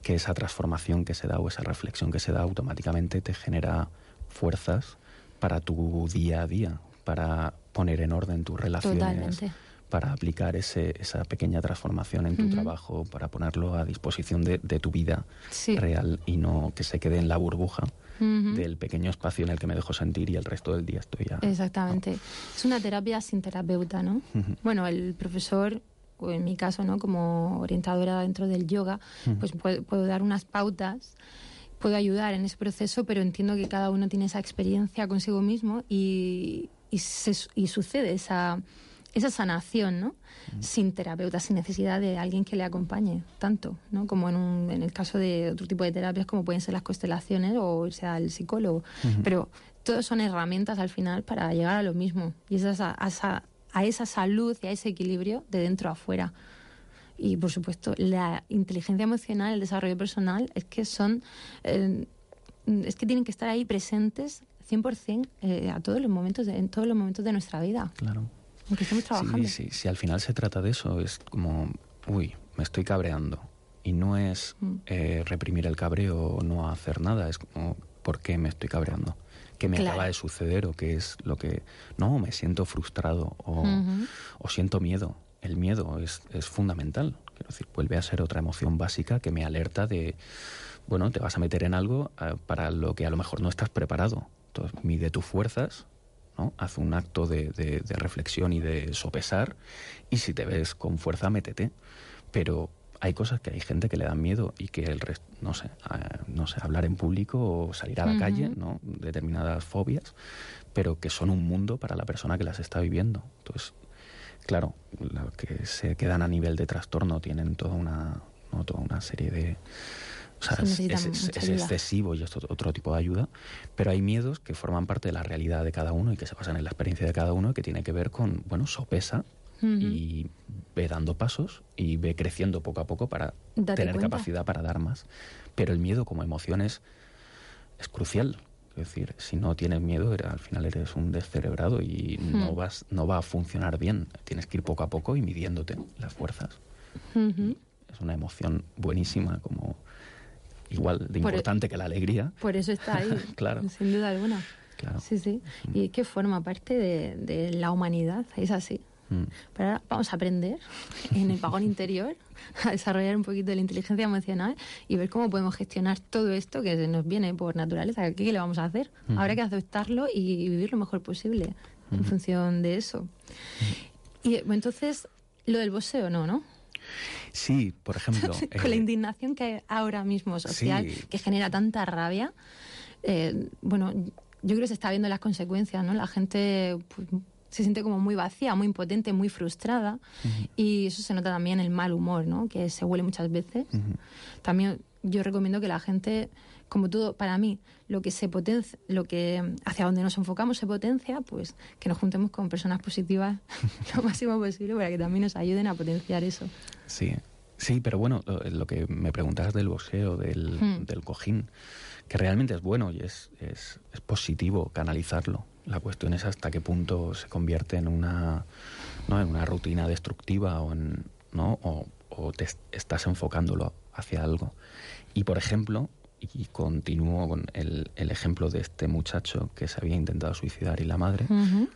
que esa transformación que se da o esa reflexión que se da automáticamente te genera fuerzas para tu día a día, para poner en orden tus relaciones, Totalmente. Para aplicar ese, esa pequeña transformación en tu Ujú. trabajo, para ponerlo a disposición de, de tu vida Sí. real y no que se quede en la burbuja Ujú. del pequeño espacio en el que me dejo sentir y el resto del día estoy ya. Exactamente. Es una terapia sin terapeuta, ¿no? Ujú. Bueno, el profesor, o en mi caso, ¿no? Como orientadora dentro del yoga, pues puedo, puedo dar unas pautas, puedo ayudar en ese proceso, pero entiendo que cada uno tiene esa experiencia consigo mismo y, y, se- y sucede esa, esa sanación, ¿no? Sin terapeuta, sin necesidad de alguien que le acompañe tanto, ¿no? Como en, un, en el caso de otro tipo de terapias como pueden ser las constelaciones o irse al psicólogo. Pero todos son herramientas al final para llegar a lo mismo. Y es a esa, a esa, a esa salud y a ese equilibrio de dentro a afuera. Y por supuesto, la inteligencia emocional, el desarrollo personal, es que son. eh, es que tienen que estar ahí presentes 100% eh, a todos los momentos de, en todos los momentos de nuestra vida, Claro. Aunque estemos trabajando. Sí, sí, si al final se trata de eso, es como, uy, me estoy cabreando. Y no es Mm. eh, reprimir el cabreo o no hacer nada, es como, ¿por qué me estoy cabreando? ¿Qué me Claro. acaba de suceder o qué es lo que... No, me siento frustrado o, Ujú. o siento miedo. El miedo es, es fundamental. Quiero decir, vuelve a ser otra emoción básica que me alerta de, bueno, te vas a meter en algo eh, para lo que a lo mejor no estás preparado. Entonces, mide tus fuerzas, ¿no? Haz un acto de, de- de reflexión y de sopesar y si te ves con fuerza, métete. Pero hay cosas que hay gente que le dan miedo y que el resto, no sé, eh, no sé, hablar en público o salir a la Ujú. calle, ¿no? Determinadas fobias, pero que son un mundo para la persona que las está viviendo. Entonces, claro, los que se quedan a nivel de trastorno tienen toda una, ¿no? toda una serie de... O sea, Sí, es, es- es excesivo y es otro, tipo de ayuda, pero hay miedos que forman parte de la realidad de cada uno y que se basan en la experiencia de cada uno y que tiene que ver con, bueno, sopesa Ujú. y ve dando pasos y ve creciendo poco a poco para Date tener cuenta. capacidad para dar más. Pero el miedo como emoción es, es crucial. Es decir, si no tienes miedo, al final eres un descerebrado y no, Hmm. vas, no va a funcionar bien. Tienes que ir poco a poco y midiéndote las fuerzas. Ujú. es una emoción buenísima, como igual de Por- e- importante que la alegría. Por eso está ahí, Claro. sin duda alguna. Claro. Sí, sí. Y que forma parte de, de la humanidad, es así. Mm. Pero ahora vamos a aprender en el vagón interior a desarrollar un poquito de la inteligencia emocional y ver cómo podemos gestionar todo esto que se nos viene por naturaleza. ¿Qué le vamos a hacer? Habrá que aceptarlo y vivir lo mejor posible en función de eso. Y bueno, entonces, lo del boxeo no, ¿no? Sí, por ejemplo. Con la eh, indignación que hay ahora mismo social, Sí. que genera tanta rabia, eh, bueno, yo creo que se está viendo las consecuencias, ¿no? La gente pues, se siente como muy vacía, muy impotente, muy frustrada, y eso se nota también en el mal humor, ¿no? Que se huele muchas veces. También yo recomiendo que la gente, como todo, para mí, lo que se potencia, lo que hacia donde nos enfocamos se potencia, pues que nos juntemos con personas positivas lo máximo posible para que también nos ayuden a potenciar eso. Sí, sí, pero bueno, lo, lo que me preguntabas del boxeo, del, Hmm. del cojín, que realmente es bueno y es, es, es positivo canalizarlo. La cuestión es hasta qué punto se convierte en una, ¿no? en una rutina destructiva o, en, ¿no? o, o te est- estás enfocándolo hacia algo. Y por ejemplo, y continúo con el, el ejemplo de este muchacho que se había intentado suicidar y la madre,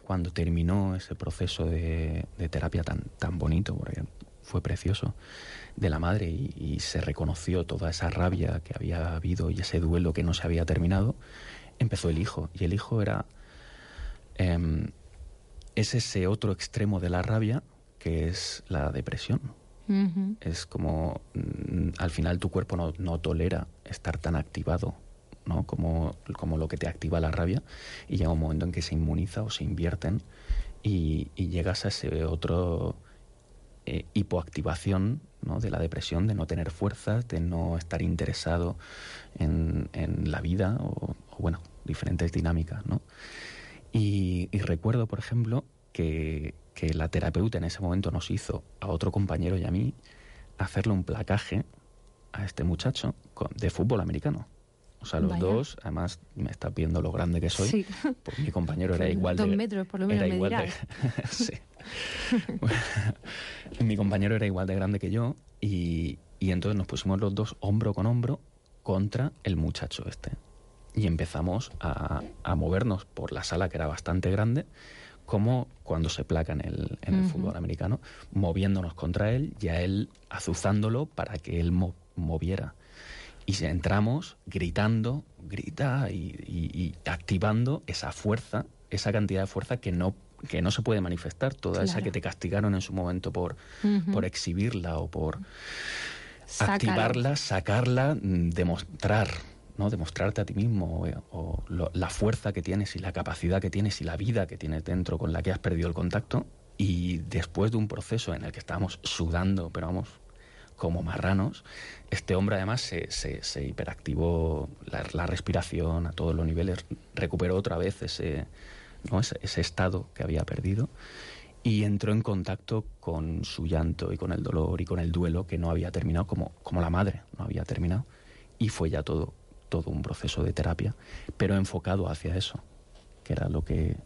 cuando terminó ese proceso de, de terapia tan, tan bonito, porque fue precioso, de la madre y, y se reconoció toda esa rabia que había habido y ese duelo que no se había terminado, empezó el hijo. Y el hijo era... em, es ese otro extremo de la rabia que es la depresión. Es como mm, al final tu cuerpo no, no tolera estar tan activado, ¿no? Como, como lo que te activa la rabia y llega un momento en que se inmuniza o se invierten y, llegas a ese otro eh, hipoactivación ¿no? de la depresión, de no tener fuerzas, de no estar interesado en, en la vida o, bueno, diferentes dinámicas, ¿no? Y recuerdo, por ejemplo, que, que la terapeuta en ese momento nos hizo a otro compañero y a mí hacerle un placaje a este muchacho de fútbol americano. O sea, los Vaya. dos, además me está viendo lo grande que soy. Sí. Pues mi compañero era igual Dos de. metros, por lo menos, era me igual de- sí. mi compañero era igual de grande que yo y, y entonces nos pusimos los dos hombro con hombro contra el muchacho este. Y empezamos a, a movernos por la sala que era bastante grande, como cuando se placa en el, en el fútbol americano, moviéndonos contra él y a él azuzándolo para que él mo- moviera. Y entramos gritando, grita y, y- y activando esa fuerza, esa cantidad de fuerza que no, que no se puede manifestar, toda esa que te castigaron en su momento por, por exhibirla o por Sácalo. activarla, sacarla, mm, demostrar, ¿no? Demostrarte a ti mismo eh, o lo- la fuerza que tienes y la capacidad que tienes y la vida que tienes dentro con la que has perdido el contacto. Y después de un proceso en el que estábamos sudando, pero vamos, como marranos, este hombre además se, se, se hiperactivó la, la respiración a todos los niveles, recuperó otra vez ese, ¿no? ese, ese estado que había perdido y entró en contacto con su llanto y con el dolor y con el duelo que no había terminado, como, como la madre no había terminado. Y fue ya todo, todo un proceso de terapia, pero enfocado hacia eso, que era lo que,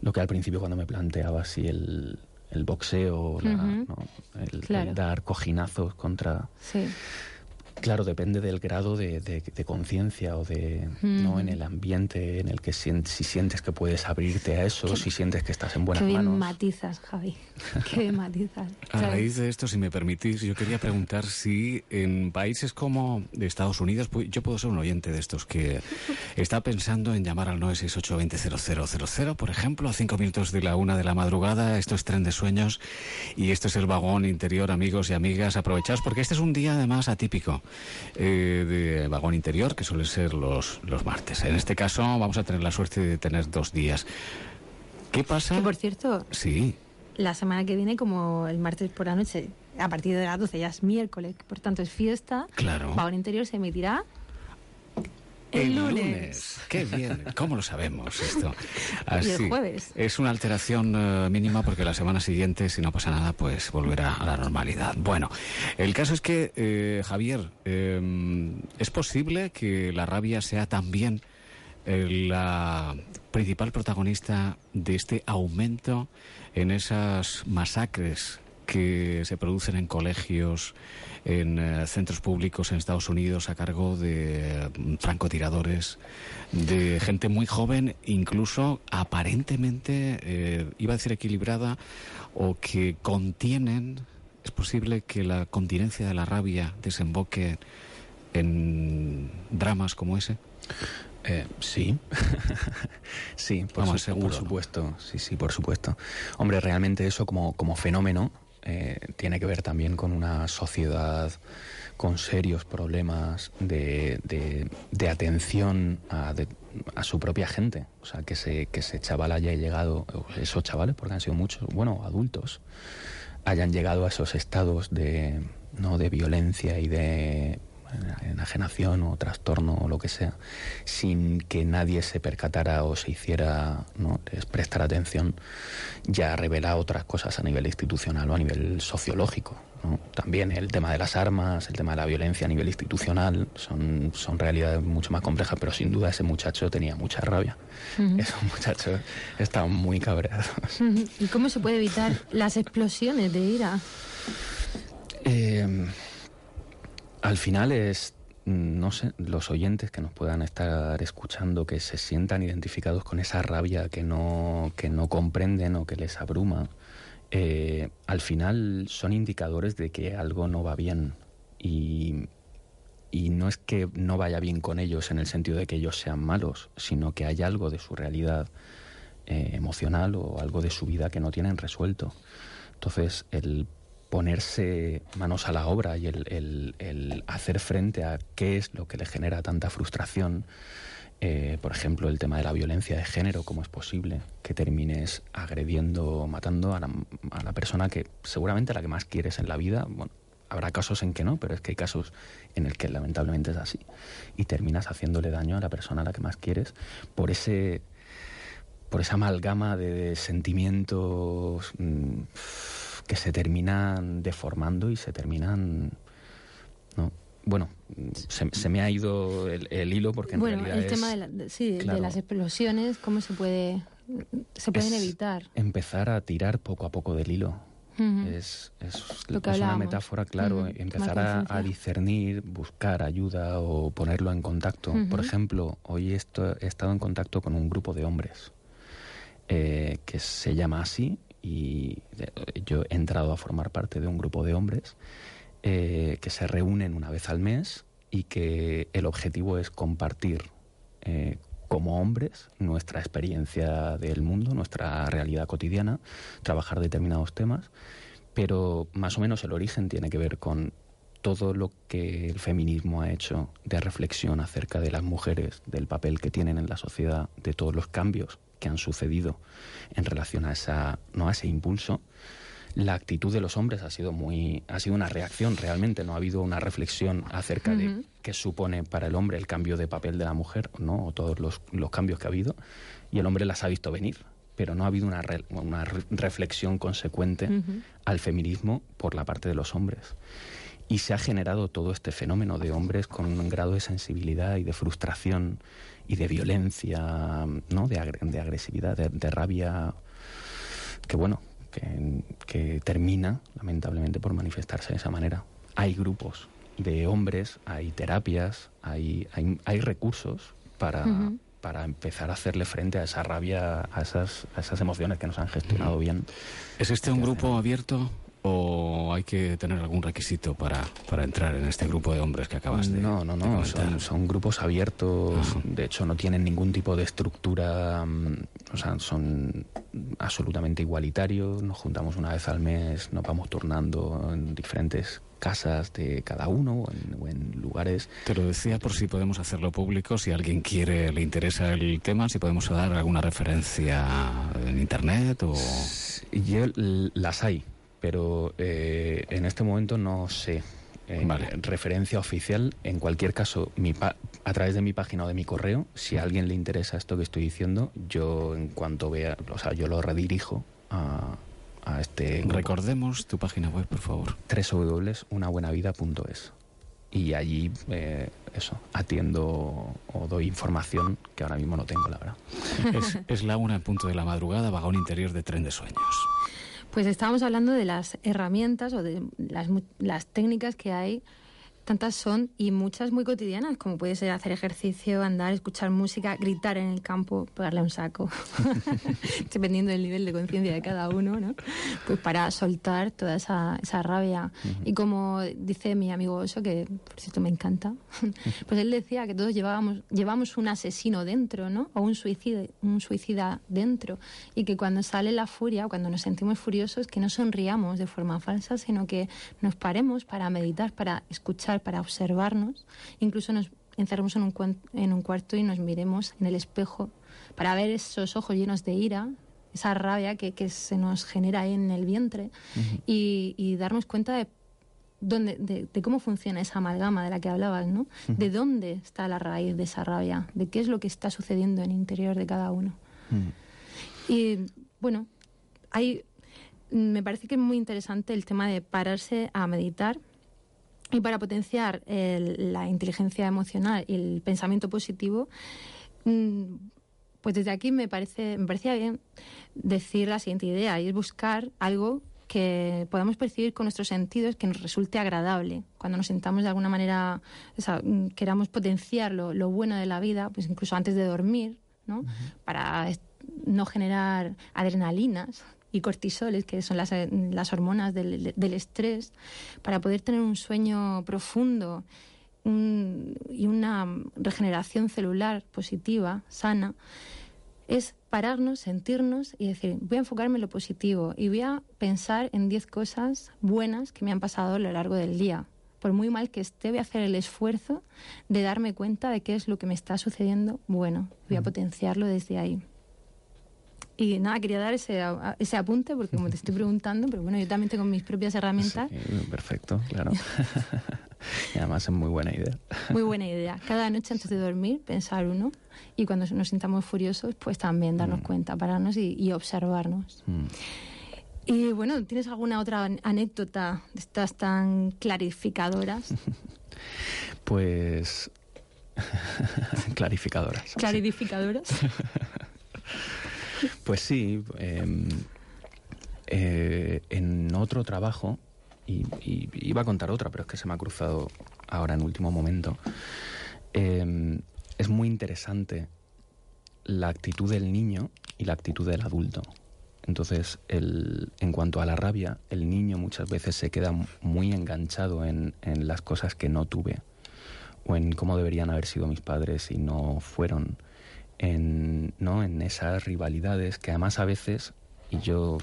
lo que al principio cuando me planteaba si el, el boxeo, la- Ujú. ¿no? el, dar cojinazos contra... Sí. Claro, depende del grado de, de- de conciencia o de no Ujú. en el ambiente en el que si sientes que puedes abrirte a eso, Qué- si sientes que estás en buenas Qué bien manos. matizas, Javi. Qué bien matizas. A raíz de esto, si me permitís, yo quería preguntar si en países como Estados Unidos, pues, yo puedo ser un oyente de estos que está pensando en llamar al 968-200000, por ejemplo, a cinco minutos de la una de la madrugada. Esto es Tren de Sueños y esto es el vagón interior, amigos y amigas. Aprovechaos porque este es un día además atípico eh, de vagón interior, que suele ser los, los martes. En este caso, vamos a tener la suerte de tener dos días. ¿Qué pasa? Que por cierto, Sí. la semana que viene, como el martes por la noche, a partir de las 12 ya es miércoles, por tanto es fiesta. Claro. Vagón Interior se emitirá El, el lunes. lunes. Qué bien. ¿Cómo lo sabemos esto? Y el jueves. Es una alteración eh, mínima porque la semana siguiente, si no pasa nada, pues volverá a la normalidad. Bueno, el caso es que, eh, Javier, eh, ¿es posible que la rabia sea también eh, la principal protagonista de este aumento en esas masacres que se producen en colegios, en eh, centros públicos en Estados Unidos a cargo de eh, francotiradores, de gente muy joven, incluso aparentemente, eh, iba a decir equilibrada, o que contienen, es posible que la continencia de la rabia desemboque en dramas como ese. Eh, sí, sí, por, Vamos, su- seguro, por ¿no? supuesto, sí, sí, por supuesto. Hombre, realmente eso como, como fenómeno eh, tiene que ver también con una sociedad con serios problemas de, atención a, de- a su propia gente. O sea, que ese, que ese chaval haya llegado, esos chavales, porque han sido muchos, bueno, adultos, hayan llegado a esos estados de, ¿no? de violencia y de enajenación o trastorno o lo que sea, sin que nadie se percatara o se hiciera, ¿no? prestar atención, ya revela otras cosas a nivel institucional o a nivel sociológico. ¿no? También el tema de las armas, el tema de la violencia a nivel institucional, son, son realidades mucho más complejas, pero sin duda ese muchacho tenía mucha rabia. Esos muchachos estaban muy cabreados. ¿Y cómo se puede evitar las explosiones de ira? Eh, al final es, mm, no sé, los oyentes que nos puedan estar escuchando, que se sientan identificados con esa rabia que no, que no comprenden o que les abruma, eh, al final son indicadores de que algo no va bien. Y, y no es que no vaya bien con ellos en el sentido de que ellos sean malos, sino que hay algo de su realidad eh, emocional o algo de su vida que no tienen resuelto. Entonces, el ponerse manos a la obra y el, el- hacer frente a qué es lo que le genera tanta frustración, eh, por ejemplo, el tema de la violencia de género, cómo es posible que termines agrediendo o matando a la, a la persona que seguramente la que más quieres en la vida, bueno, habrá casos en que no, pero es que hay casos en el que lamentablemente es así, y terminas haciéndole daño a la persona a la que más quieres por ese por esa amalgama de, de sentimientos mm, que se terminan deformando y se terminan no bueno se, se me ha ido el, el hilo porque en bueno, realidad el tema de, la- sí, de las explosiones, ¿cómo se puede se pueden evitar? empezar a tirar poco a poco del hilo. Es, es- Lo que es una metáfora, claro, Ujú, empezar a, discernir, buscar ayuda o ponerlo en contacto. Por ejemplo, hoy esto- he estado en contacto con un grupo de hombres eh, que se llama así y yo he entrado a formar parte de un grupo de hombres eh, que se reúnen una vez al mes y que el objetivo es compartir eh, como hombres nuestra experiencia del mundo, nuestra realidad cotidiana, trabajar determinados temas, pero más o menos el origen tiene que ver con todo lo que el feminismo ha hecho de reflexión acerca de las mujeres, del papel que tienen en la sociedad, de todos los cambios que han sucedido en relación a esa no a ese impulso la actitud de los hombres ha sido muy ha sido una reacción realmente no ha habido una reflexión acerca de Ujú. qué supone para el hombre el cambio de papel de la mujer no o todos los, los cambios que ha habido y el hombre las ha visto venir pero no ha habido una, re- una re- reflexión consecuente Ujú. al feminismo por la parte de los hombres y se ha generado todo este fenómeno de hombres con un grado de sensibilidad y de frustración y de violencia, ¿no? de, agre- de agresividad, de, de rabia, que bueno, que, que termina lamentablemente por manifestarse de esa manera. Hay grupos de hombres, hay terapias, hay, hay, hay recursos para, para empezar a hacerle frente a esa rabia, a esas, a esas emociones que nos han gestionado bien. ¿Es este un ¿Qué grupo abierto o hay que tener algún requisito para, para entrar en este grupo de hombres que acabas de No, no, no, son, son grupos abiertos, Ajá. de hecho no tienen ningún tipo de estructura, mm, o sea, son absolutamente igualitarios, nos juntamos una vez al mes, nos vamos turnando en diferentes casas de cada uno o en, o en lugares. Te lo decía por si podemos hacerlo público, si alguien quiere, le interesa el tema, si podemos dar alguna referencia en internet o... Yo, las hay, pero eh, en este momento no sé. eh, Vale. Referencia oficial, en cualquier caso, mi pa- a través de mi página o de mi correo, si a alguien le interesa esto que estoy diciendo, yo en cuanto vea, o sea, yo lo redirijo a, a este grupo. Recordemos tu página web, por favor. www.unabuenavida.es y allí, eh, eso, atiendo o doy información que ahora mismo no tengo, la verdad. Es, es la una en punto de la madrugada, vagón interior de tren de sueños. Pues estábamos hablando de las herramientas o de las, las técnicas que hay. Tantas son y muchas muy cotidianas, como puede ser hacer ejercicio, andar, escuchar música, gritar en el campo, pegarle a un saco, dependiendo del nivel de conciencia de cada uno, ¿no? Pues para soltar toda esa, esa rabia. Y como dice mi amigo Oso, que por cierto me encanta, pues él decía que todos llevábamos, llevamos un asesino dentro, ¿no? O un suicida, un suicida dentro. Y que cuando sale la furia, cuando nos sentimos furiosos, que no sonriamos de forma falsa, sino que nos paremos para meditar, para escuchar, para observarnos. Incluso nos encerremos en un, en un cuarto y nos miremos en el espejo para ver esos ojos llenos de ira, esa rabia que, que se nos genera ahí en el vientre y, y darnos cuenta de dónde, de, de cómo funciona esa amalgama de la que hablabas, ¿no? De dónde está la raíz de esa rabia, de qué es lo que está sucediendo en el interior de cada uno. Y bueno, hay, me parece que es muy interesante el tema de pararse a meditar y para potenciar el- la inteligencia emocional y el pensamiento positivo, mm, pues desde aquí me parece me parecía bien decir la siguiente idea y es buscar algo que podamos percibir con nuestros sentidos que nos resulte agradable. Cuando nos sintamos de alguna manera, o sea, mm, queramos potenciar lo, lo bueno de la vida, pues incluso antes de dormir, ¿no? Para no generar adrenalinas y cortisoles, que son las, las hormonas del, del estrés, para poder tener un sueño profundo un- y una regeneración celular positiva, sana, es pararnos, sentirnos y decir, voy a enfocarme en lo positivo y voy a pensar en 10 cosas buenas que me han pasado a lo largo del día. Por muy mal que esté, voy a hacer el esfuerzo de darme cuenta de qué es lo que me está sucediendo bueno. Voy a potenciarlo desde ahí. Y nada, quería dar ese, ese apunte porque como te estoy preguntando, pero bueno, yo también tengo mis propias herramientas. Sí, perfecto, claro. y además es muy buena idea. Muy buena idea. Cada noche antes de dormir, pensar uno. Y cuando nos sintamos furiosos, pues también darnos cuenta, pararnos y, y observarnos. Mm. Y bueno, ¿tienes alguna otra an- anécdota de estas tan clarificadoras? Pues clarificadoras. Clarificadoras. Pues sí, em, eh, en otro trabajo, y, y iba a contar otra, pero es que se me ha cruzado ahora en último momento, em, es muy interesante la actitud del niño y la actitud del adulto. Entonces, el- en cuanto a la rabia, el niño muchas veces se queda muy enganchado en, en las cosas que no tuve o en cómo deberían haber sido mis padres y no fueron, en, ¿no? en esas rivalidades que además a veces, y yo,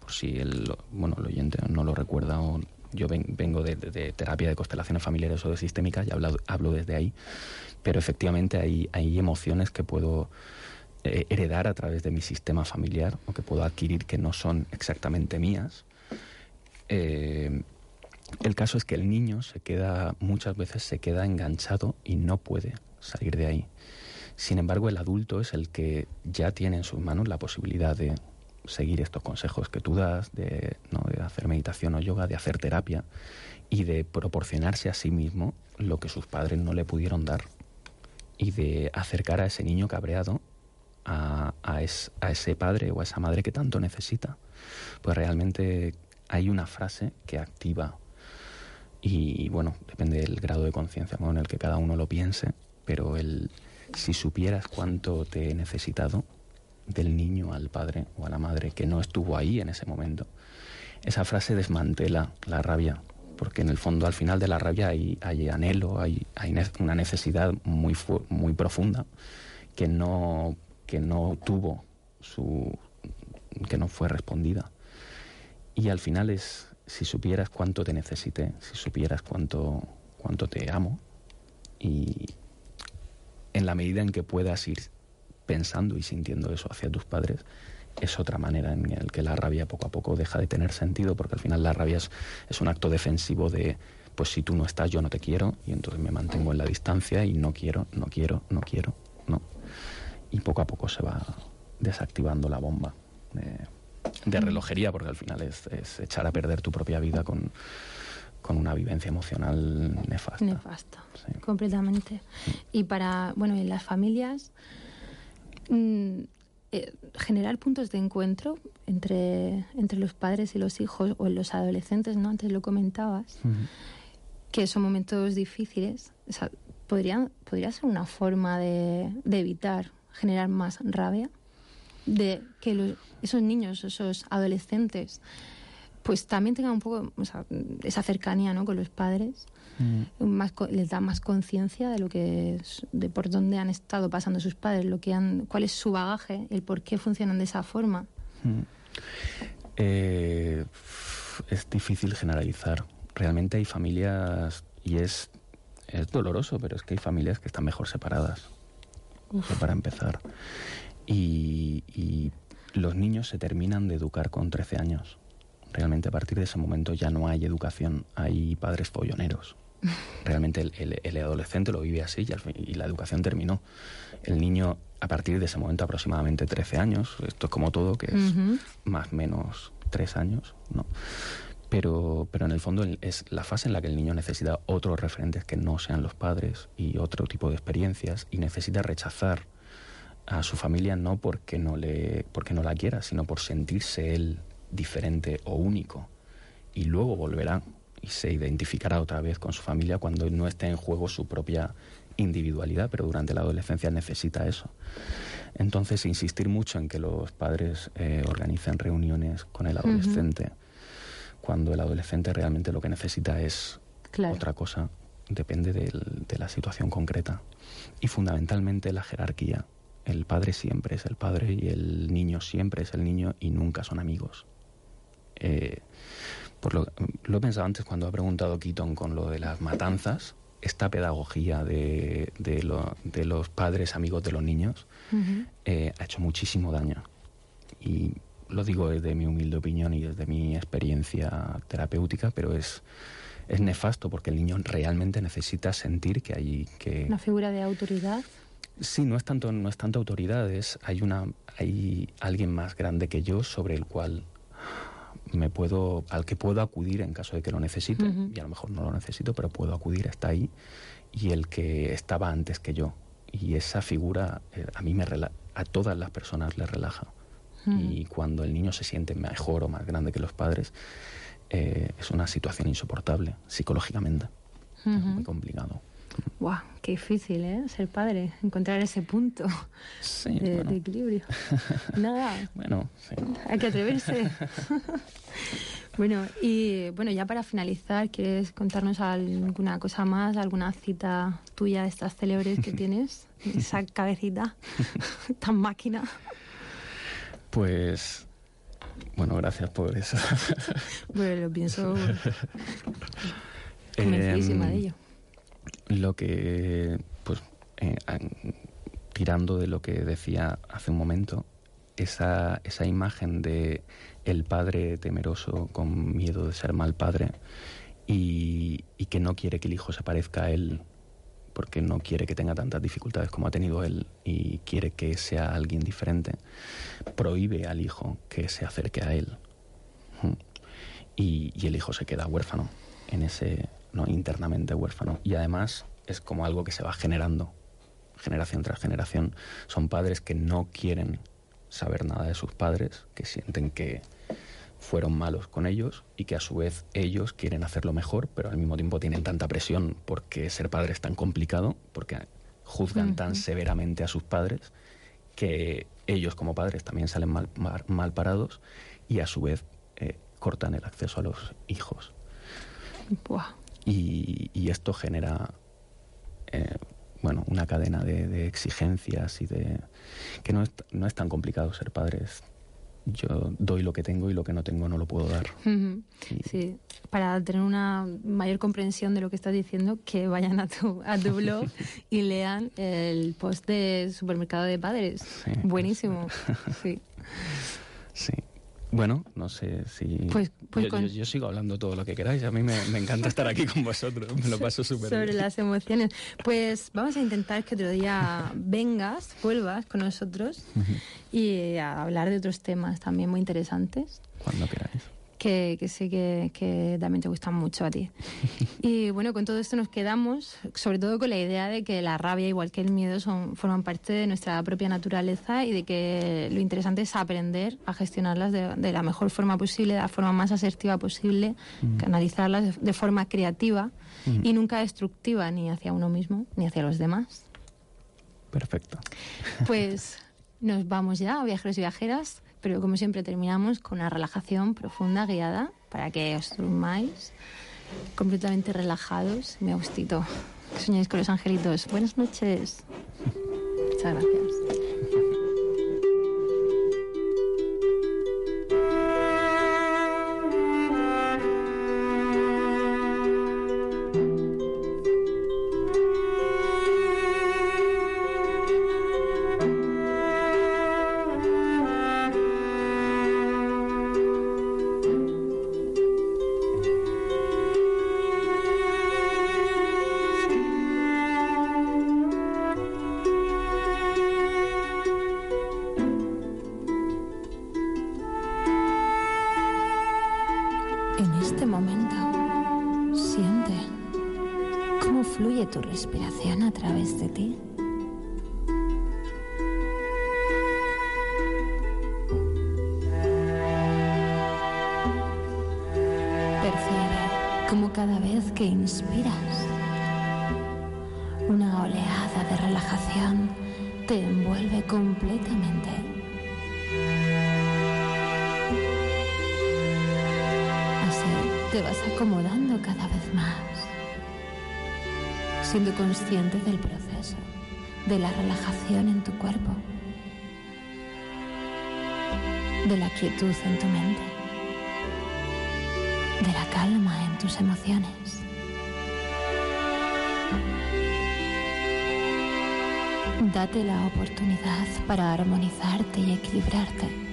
por si el, bueno, el oyente no lo recuerda, o yo ven- vengo de, terapia de constelaciones familiares o de sistémicas y hablo, hablo desde ahí, pero efectivamente hay, hay emociones que puedo eh, heredar a través de mi sistema familiar o que puedo adquirir que no son exactamente mías. Eh, el caso es que el niño se queda, muchas veces se queda enganchado y no puede salir de ahí. Sin embargo, el adulto es el que ya tiene en sus manos la posibilidad de seguir estos consejos que tú das, de, ¿no? de hacer meditación o yoga, de hacer terapia y de proporcionarse a sí mismo lo que sus padres no le pudieron dar y de acercar a ese niño cabreado a, a es- a ese padre o a esa madre que tanto necesita. Pues realmente hay una frase que activa y bueno, depende del grado de conciencia con el que cada uno lo piense, pero el si supieras cuánto te he necesitado del niño al padre o a la madre que no estuvo ahí en ese momento, esa frase desmantela la rabia, porque en el fondo al final de la rabia hay, anhelo, hay, una necesidad muy, muy profunda que no, que no tuvo su que no fue respondida. Y al final es, si supieras cuánto te necesité, si supieras cuánto, cuánto te amo, y en la medida en que puedas ir pensando y sintiendo eso hacia tus padres, es otra manera en el que la rabia poco a poco deja de tener sentido, porque al final la rabia es, es un acto defensivo de, pues si tú no estás, yo no te quiero, y entonces me mantengo en la distancia y no quiero, no quiero, no quiero, no. Y poco a poco se va desactivando la bomba de, de relojería, porque al final es, es echar a perder tu propia vida con, con una vivencia emocional nefasta. Nefasta, Sí. completamente. Y para, bueno, en las familias, mm, eh, generar puntos de encuentro entre, entre los padres y los hijos o los adolescentes, ¿no? Antes lo comentabas, que son momentos difíciles. O sea, ¿podría, podría ser una forma de, de evitar generar más rabia, de que los- esos niños, esos adolescentes, pues también tengan un poco o sea, esa cercanía ¿no? con los padres, más, co- les da más conciencia de lo que es- de por dónde han estado pasando sus padres, lo que han, cuál es su bagaje, el por qué funcionan de esa forma. Mm. Eh, es difícil generalizar. Realmente hay familias, y es, es doloroso, pero es que hay familias que están mejor separadas, para empezar. Y, y los niños se terminan de educar con 13 años. Realmente a partir de ese momento ya no hay educación, hay padres folloneros. Realmente el, el- el adolescente lo vive así y, al fin- y la educación terminó. El niño a partir de ese momento aproximadamente 13 años, esto es como todo, que es más menos 3 años, ¿no? Pero, pero en el fondo es la fase en la que el niño necesita otros referentes que no sean los padres y otro tipo de experiencias y necesita rechazar a su familia no porque no le porque no la quiera, sino por sentirse él diferente o único y luego volverá y se identificará otra vez con su familia cuando no esté en juego su propia individualidad, pero durante la adolescencia necesita eso. Entonces, insistir mucho en que los padres eh, organicen reuniones con el adolescente, cuando el adolescente realmente lo que necesita es Claro. otra cosa, depende del- de la situación concreta. Y fundamentalmente la jerarquía. El padre siempre es el padre y el niño siempre es el niño y nunca son amigos. Eh, por lo, lo he pensado antes cuando ha preguntado Keaton con lo de las matanzas. Esta pedagogía de, de lo- de los padres amigos de los niños eh, ha hecho muchísimo daño. Y lo digo desde mi humilde opinión y desde mi experiencia terapéutica, pero es, es nefasto porque el niño realmente necesita sentir que hay que Una figura de autoridad. Sí, no es tanto, no es tanto autoridad, es hay una, hay alguien más grande que yo sobre el cual me puedo, al que puedo acudir en caso de que lo necesite, y a lo mejor no lo necesito, pero puedo acudir, está ahí, y el que estaba antes que yo. Y esa figura eh, a mí me rela- a todas las personas les relaja. Y cuando el niño se siente mejor o más grande que los padres, eh, es una situación insoportable psicológicamente. Es muy complicado. ¡Guau! Qué difícil, ¿eh? Ser padre, encontrar ese punto Sí, de, bueno. de equilibrio. Nada, Bueno, sí. hay que atreverse. bueno, y bueno, ya para finalizar, ¿quieres contarnos alguna cosa más, alguna cita tuya de estas célebres que tienes? Esa cabecita tan máquina. Pues bueno, gracias por eso. Bueno, lo pienso convencidísima de Em, ello. Lo que, pues, eh, an- tirando de lo que decía hace un momento, esa, esa imagen de el padre temeroso con miedo de ser mal padre y, y que no quiere que el hijo se parezca a él porque no quiere que tenga tantas dificultades como ha tenido él y quiere que sea alguien diferente, prohíbe al hijo que se acerque a él. Mm. Y, y el hijo se queda huérfano en ese, ¿no? internamente huérfano. Y además es como algo que se va generando generación tras generación. Son padres que no quieren saber nada de sus padres, que sienten que fueron malos con ellos y que a su vez ellos quieren hacerlo mejor, pero al mismo tiempo tienen tanta presión porque ser padre es tan complicado, porque juzgan tan severamente a sus padres, que ellos como padres también salen mal, mal, mal parados y a su vez eh, cortan el acceso a los hijos. Buah. Y, y esto genera eh, bueno, una cadena de, de exigencias y de que no es, no es tan complicado ser padres. Yo doy lo que tengo y lo que no tengo no lo puedo dar. Y- Sí, para tener una mayor comprensión de lo que estás diciendo, que vayan a tu, a tu blog y lean el post de Supermercado de Padres. Sí. Buenísimo. Sí. Sí. Bueno, no sé si... Pues- pues yo, con- yo- yo sigo hablando todo lo que queráis. A mí me, me encanta estar aquí con vosotros. Me lo paso súper Sobre bien. las emociones. Pues vamos a intentar que otro día vengas, vuelvas con nosotros y a hablar de otros temas también muy interesantes. Cuando queráis. Que, que sé que, que también te gustan mucho a ti. Y bueno, con todo esto nos quedamos, sobre todo con la idea de que la rabia, igual que el miedo, son, forman parte de nuestra propia naturaleza y de que lo interesante es aprender a gestionarlas de, de la mejor forma posible, de la forma más asertiva posible, canalizarlas de, de forma creativa y nunca destructiva ni hacia uno mismo ni hacia los demás. Perfecto. Pues nos vamos ya, viajeros y viajeras, pero como siempre terminamos con una relajación profunda, guiada, para que os durmáis completamente relajados, me gustito. Que soñéis con los angelitos. Buenas noches. Muchas gracias. De la quietud en tu mente, de la calma en tus emociones. Date la oportunidad para armonizarte y equilibrarte.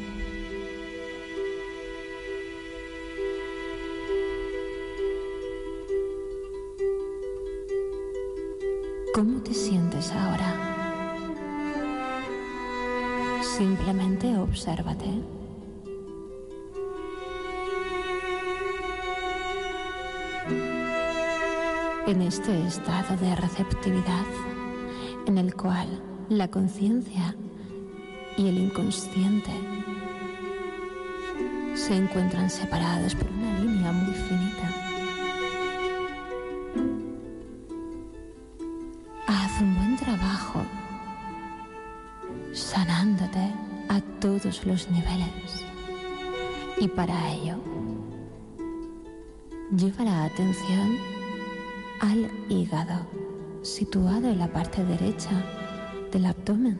En este estado de receptividad, en el cual la conciencia y el inconsciente se encuentran separados por una línea muy finita. Haz un buen trabajo sanándote a todos los niveles. Y para ello, lleva la atención al hígado, situado en la parte derecha del abdomen.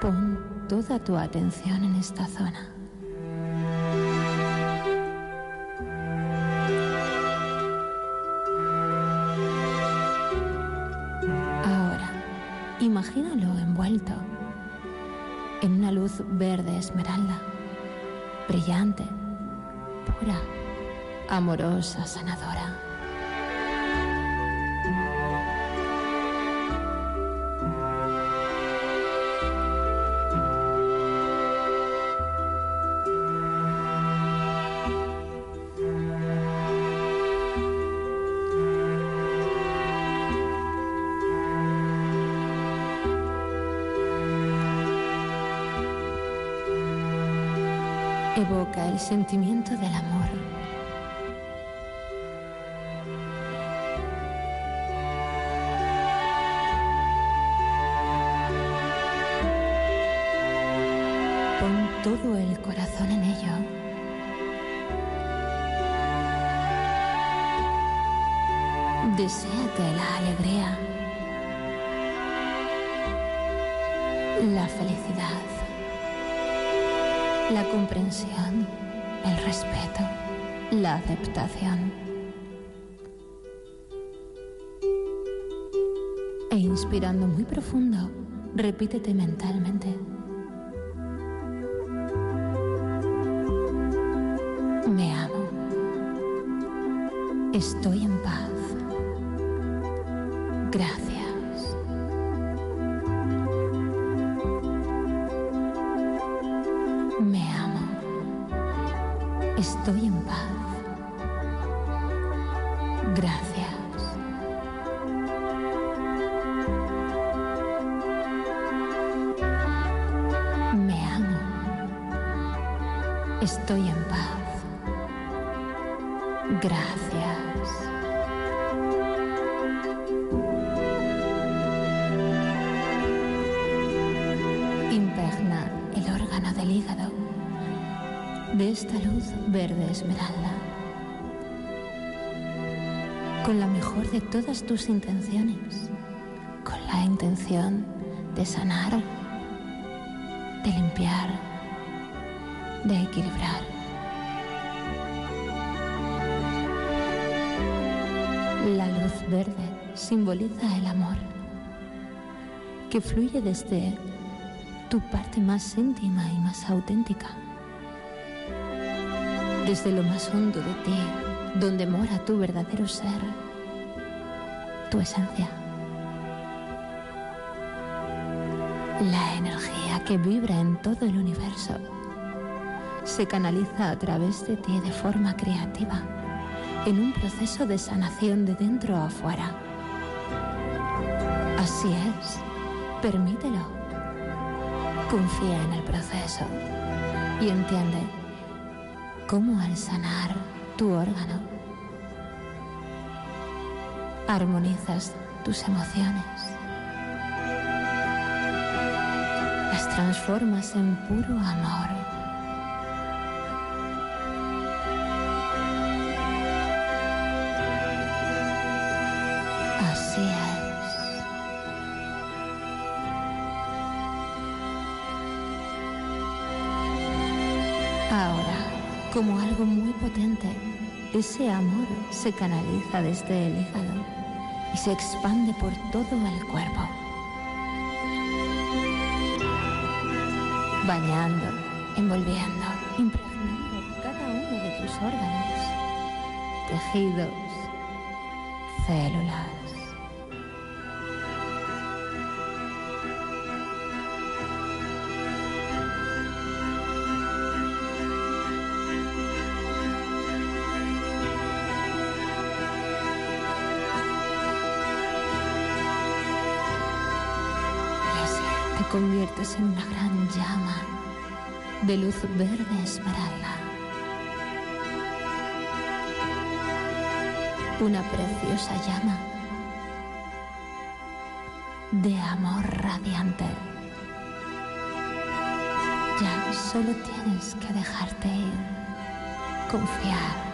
Pon toda tu atención en esta zona. Amorosa, sanadora. Evoca el sentimiento felicidad la comprensión, el respeto, la aceptación. E inspirando muy profundo, repítete mentalmente. Me amo. Estoy en paz. Gracias. Estoy en paz. Gracias. Me amo. Estoy en paz. Gracias. Esta luz verde esmeralda con la mejor de todas tus intenciones, con la intención de sanar, de limpiar, de equilibrar. La luz verde simboliza el amor que fluye desde tu parte más íntima y más auténtica. Desde lo más hondo de ti, donde mora tu verdadero ser, tu esencia. La energía que vibra en todo el universo se canaliza a través de ti de forma creativa, en un proceso de sanación de dentro a afuera. Así es, permítelo. Confía en el proceso y entiende cómo al sanar tu órgano armonizas tus emociones, las transformas en puro amor. Ese amor se canaliza desde el hígado y se expande por todo el cuerpo, bañando, envolviendo, impregnando cada uno de tus órganos, tejidos, células. En una gran llama de luz verde esmeralda. Una preciosa llama de amor radiante. Ya solo tienes que dejarte ir, confiar,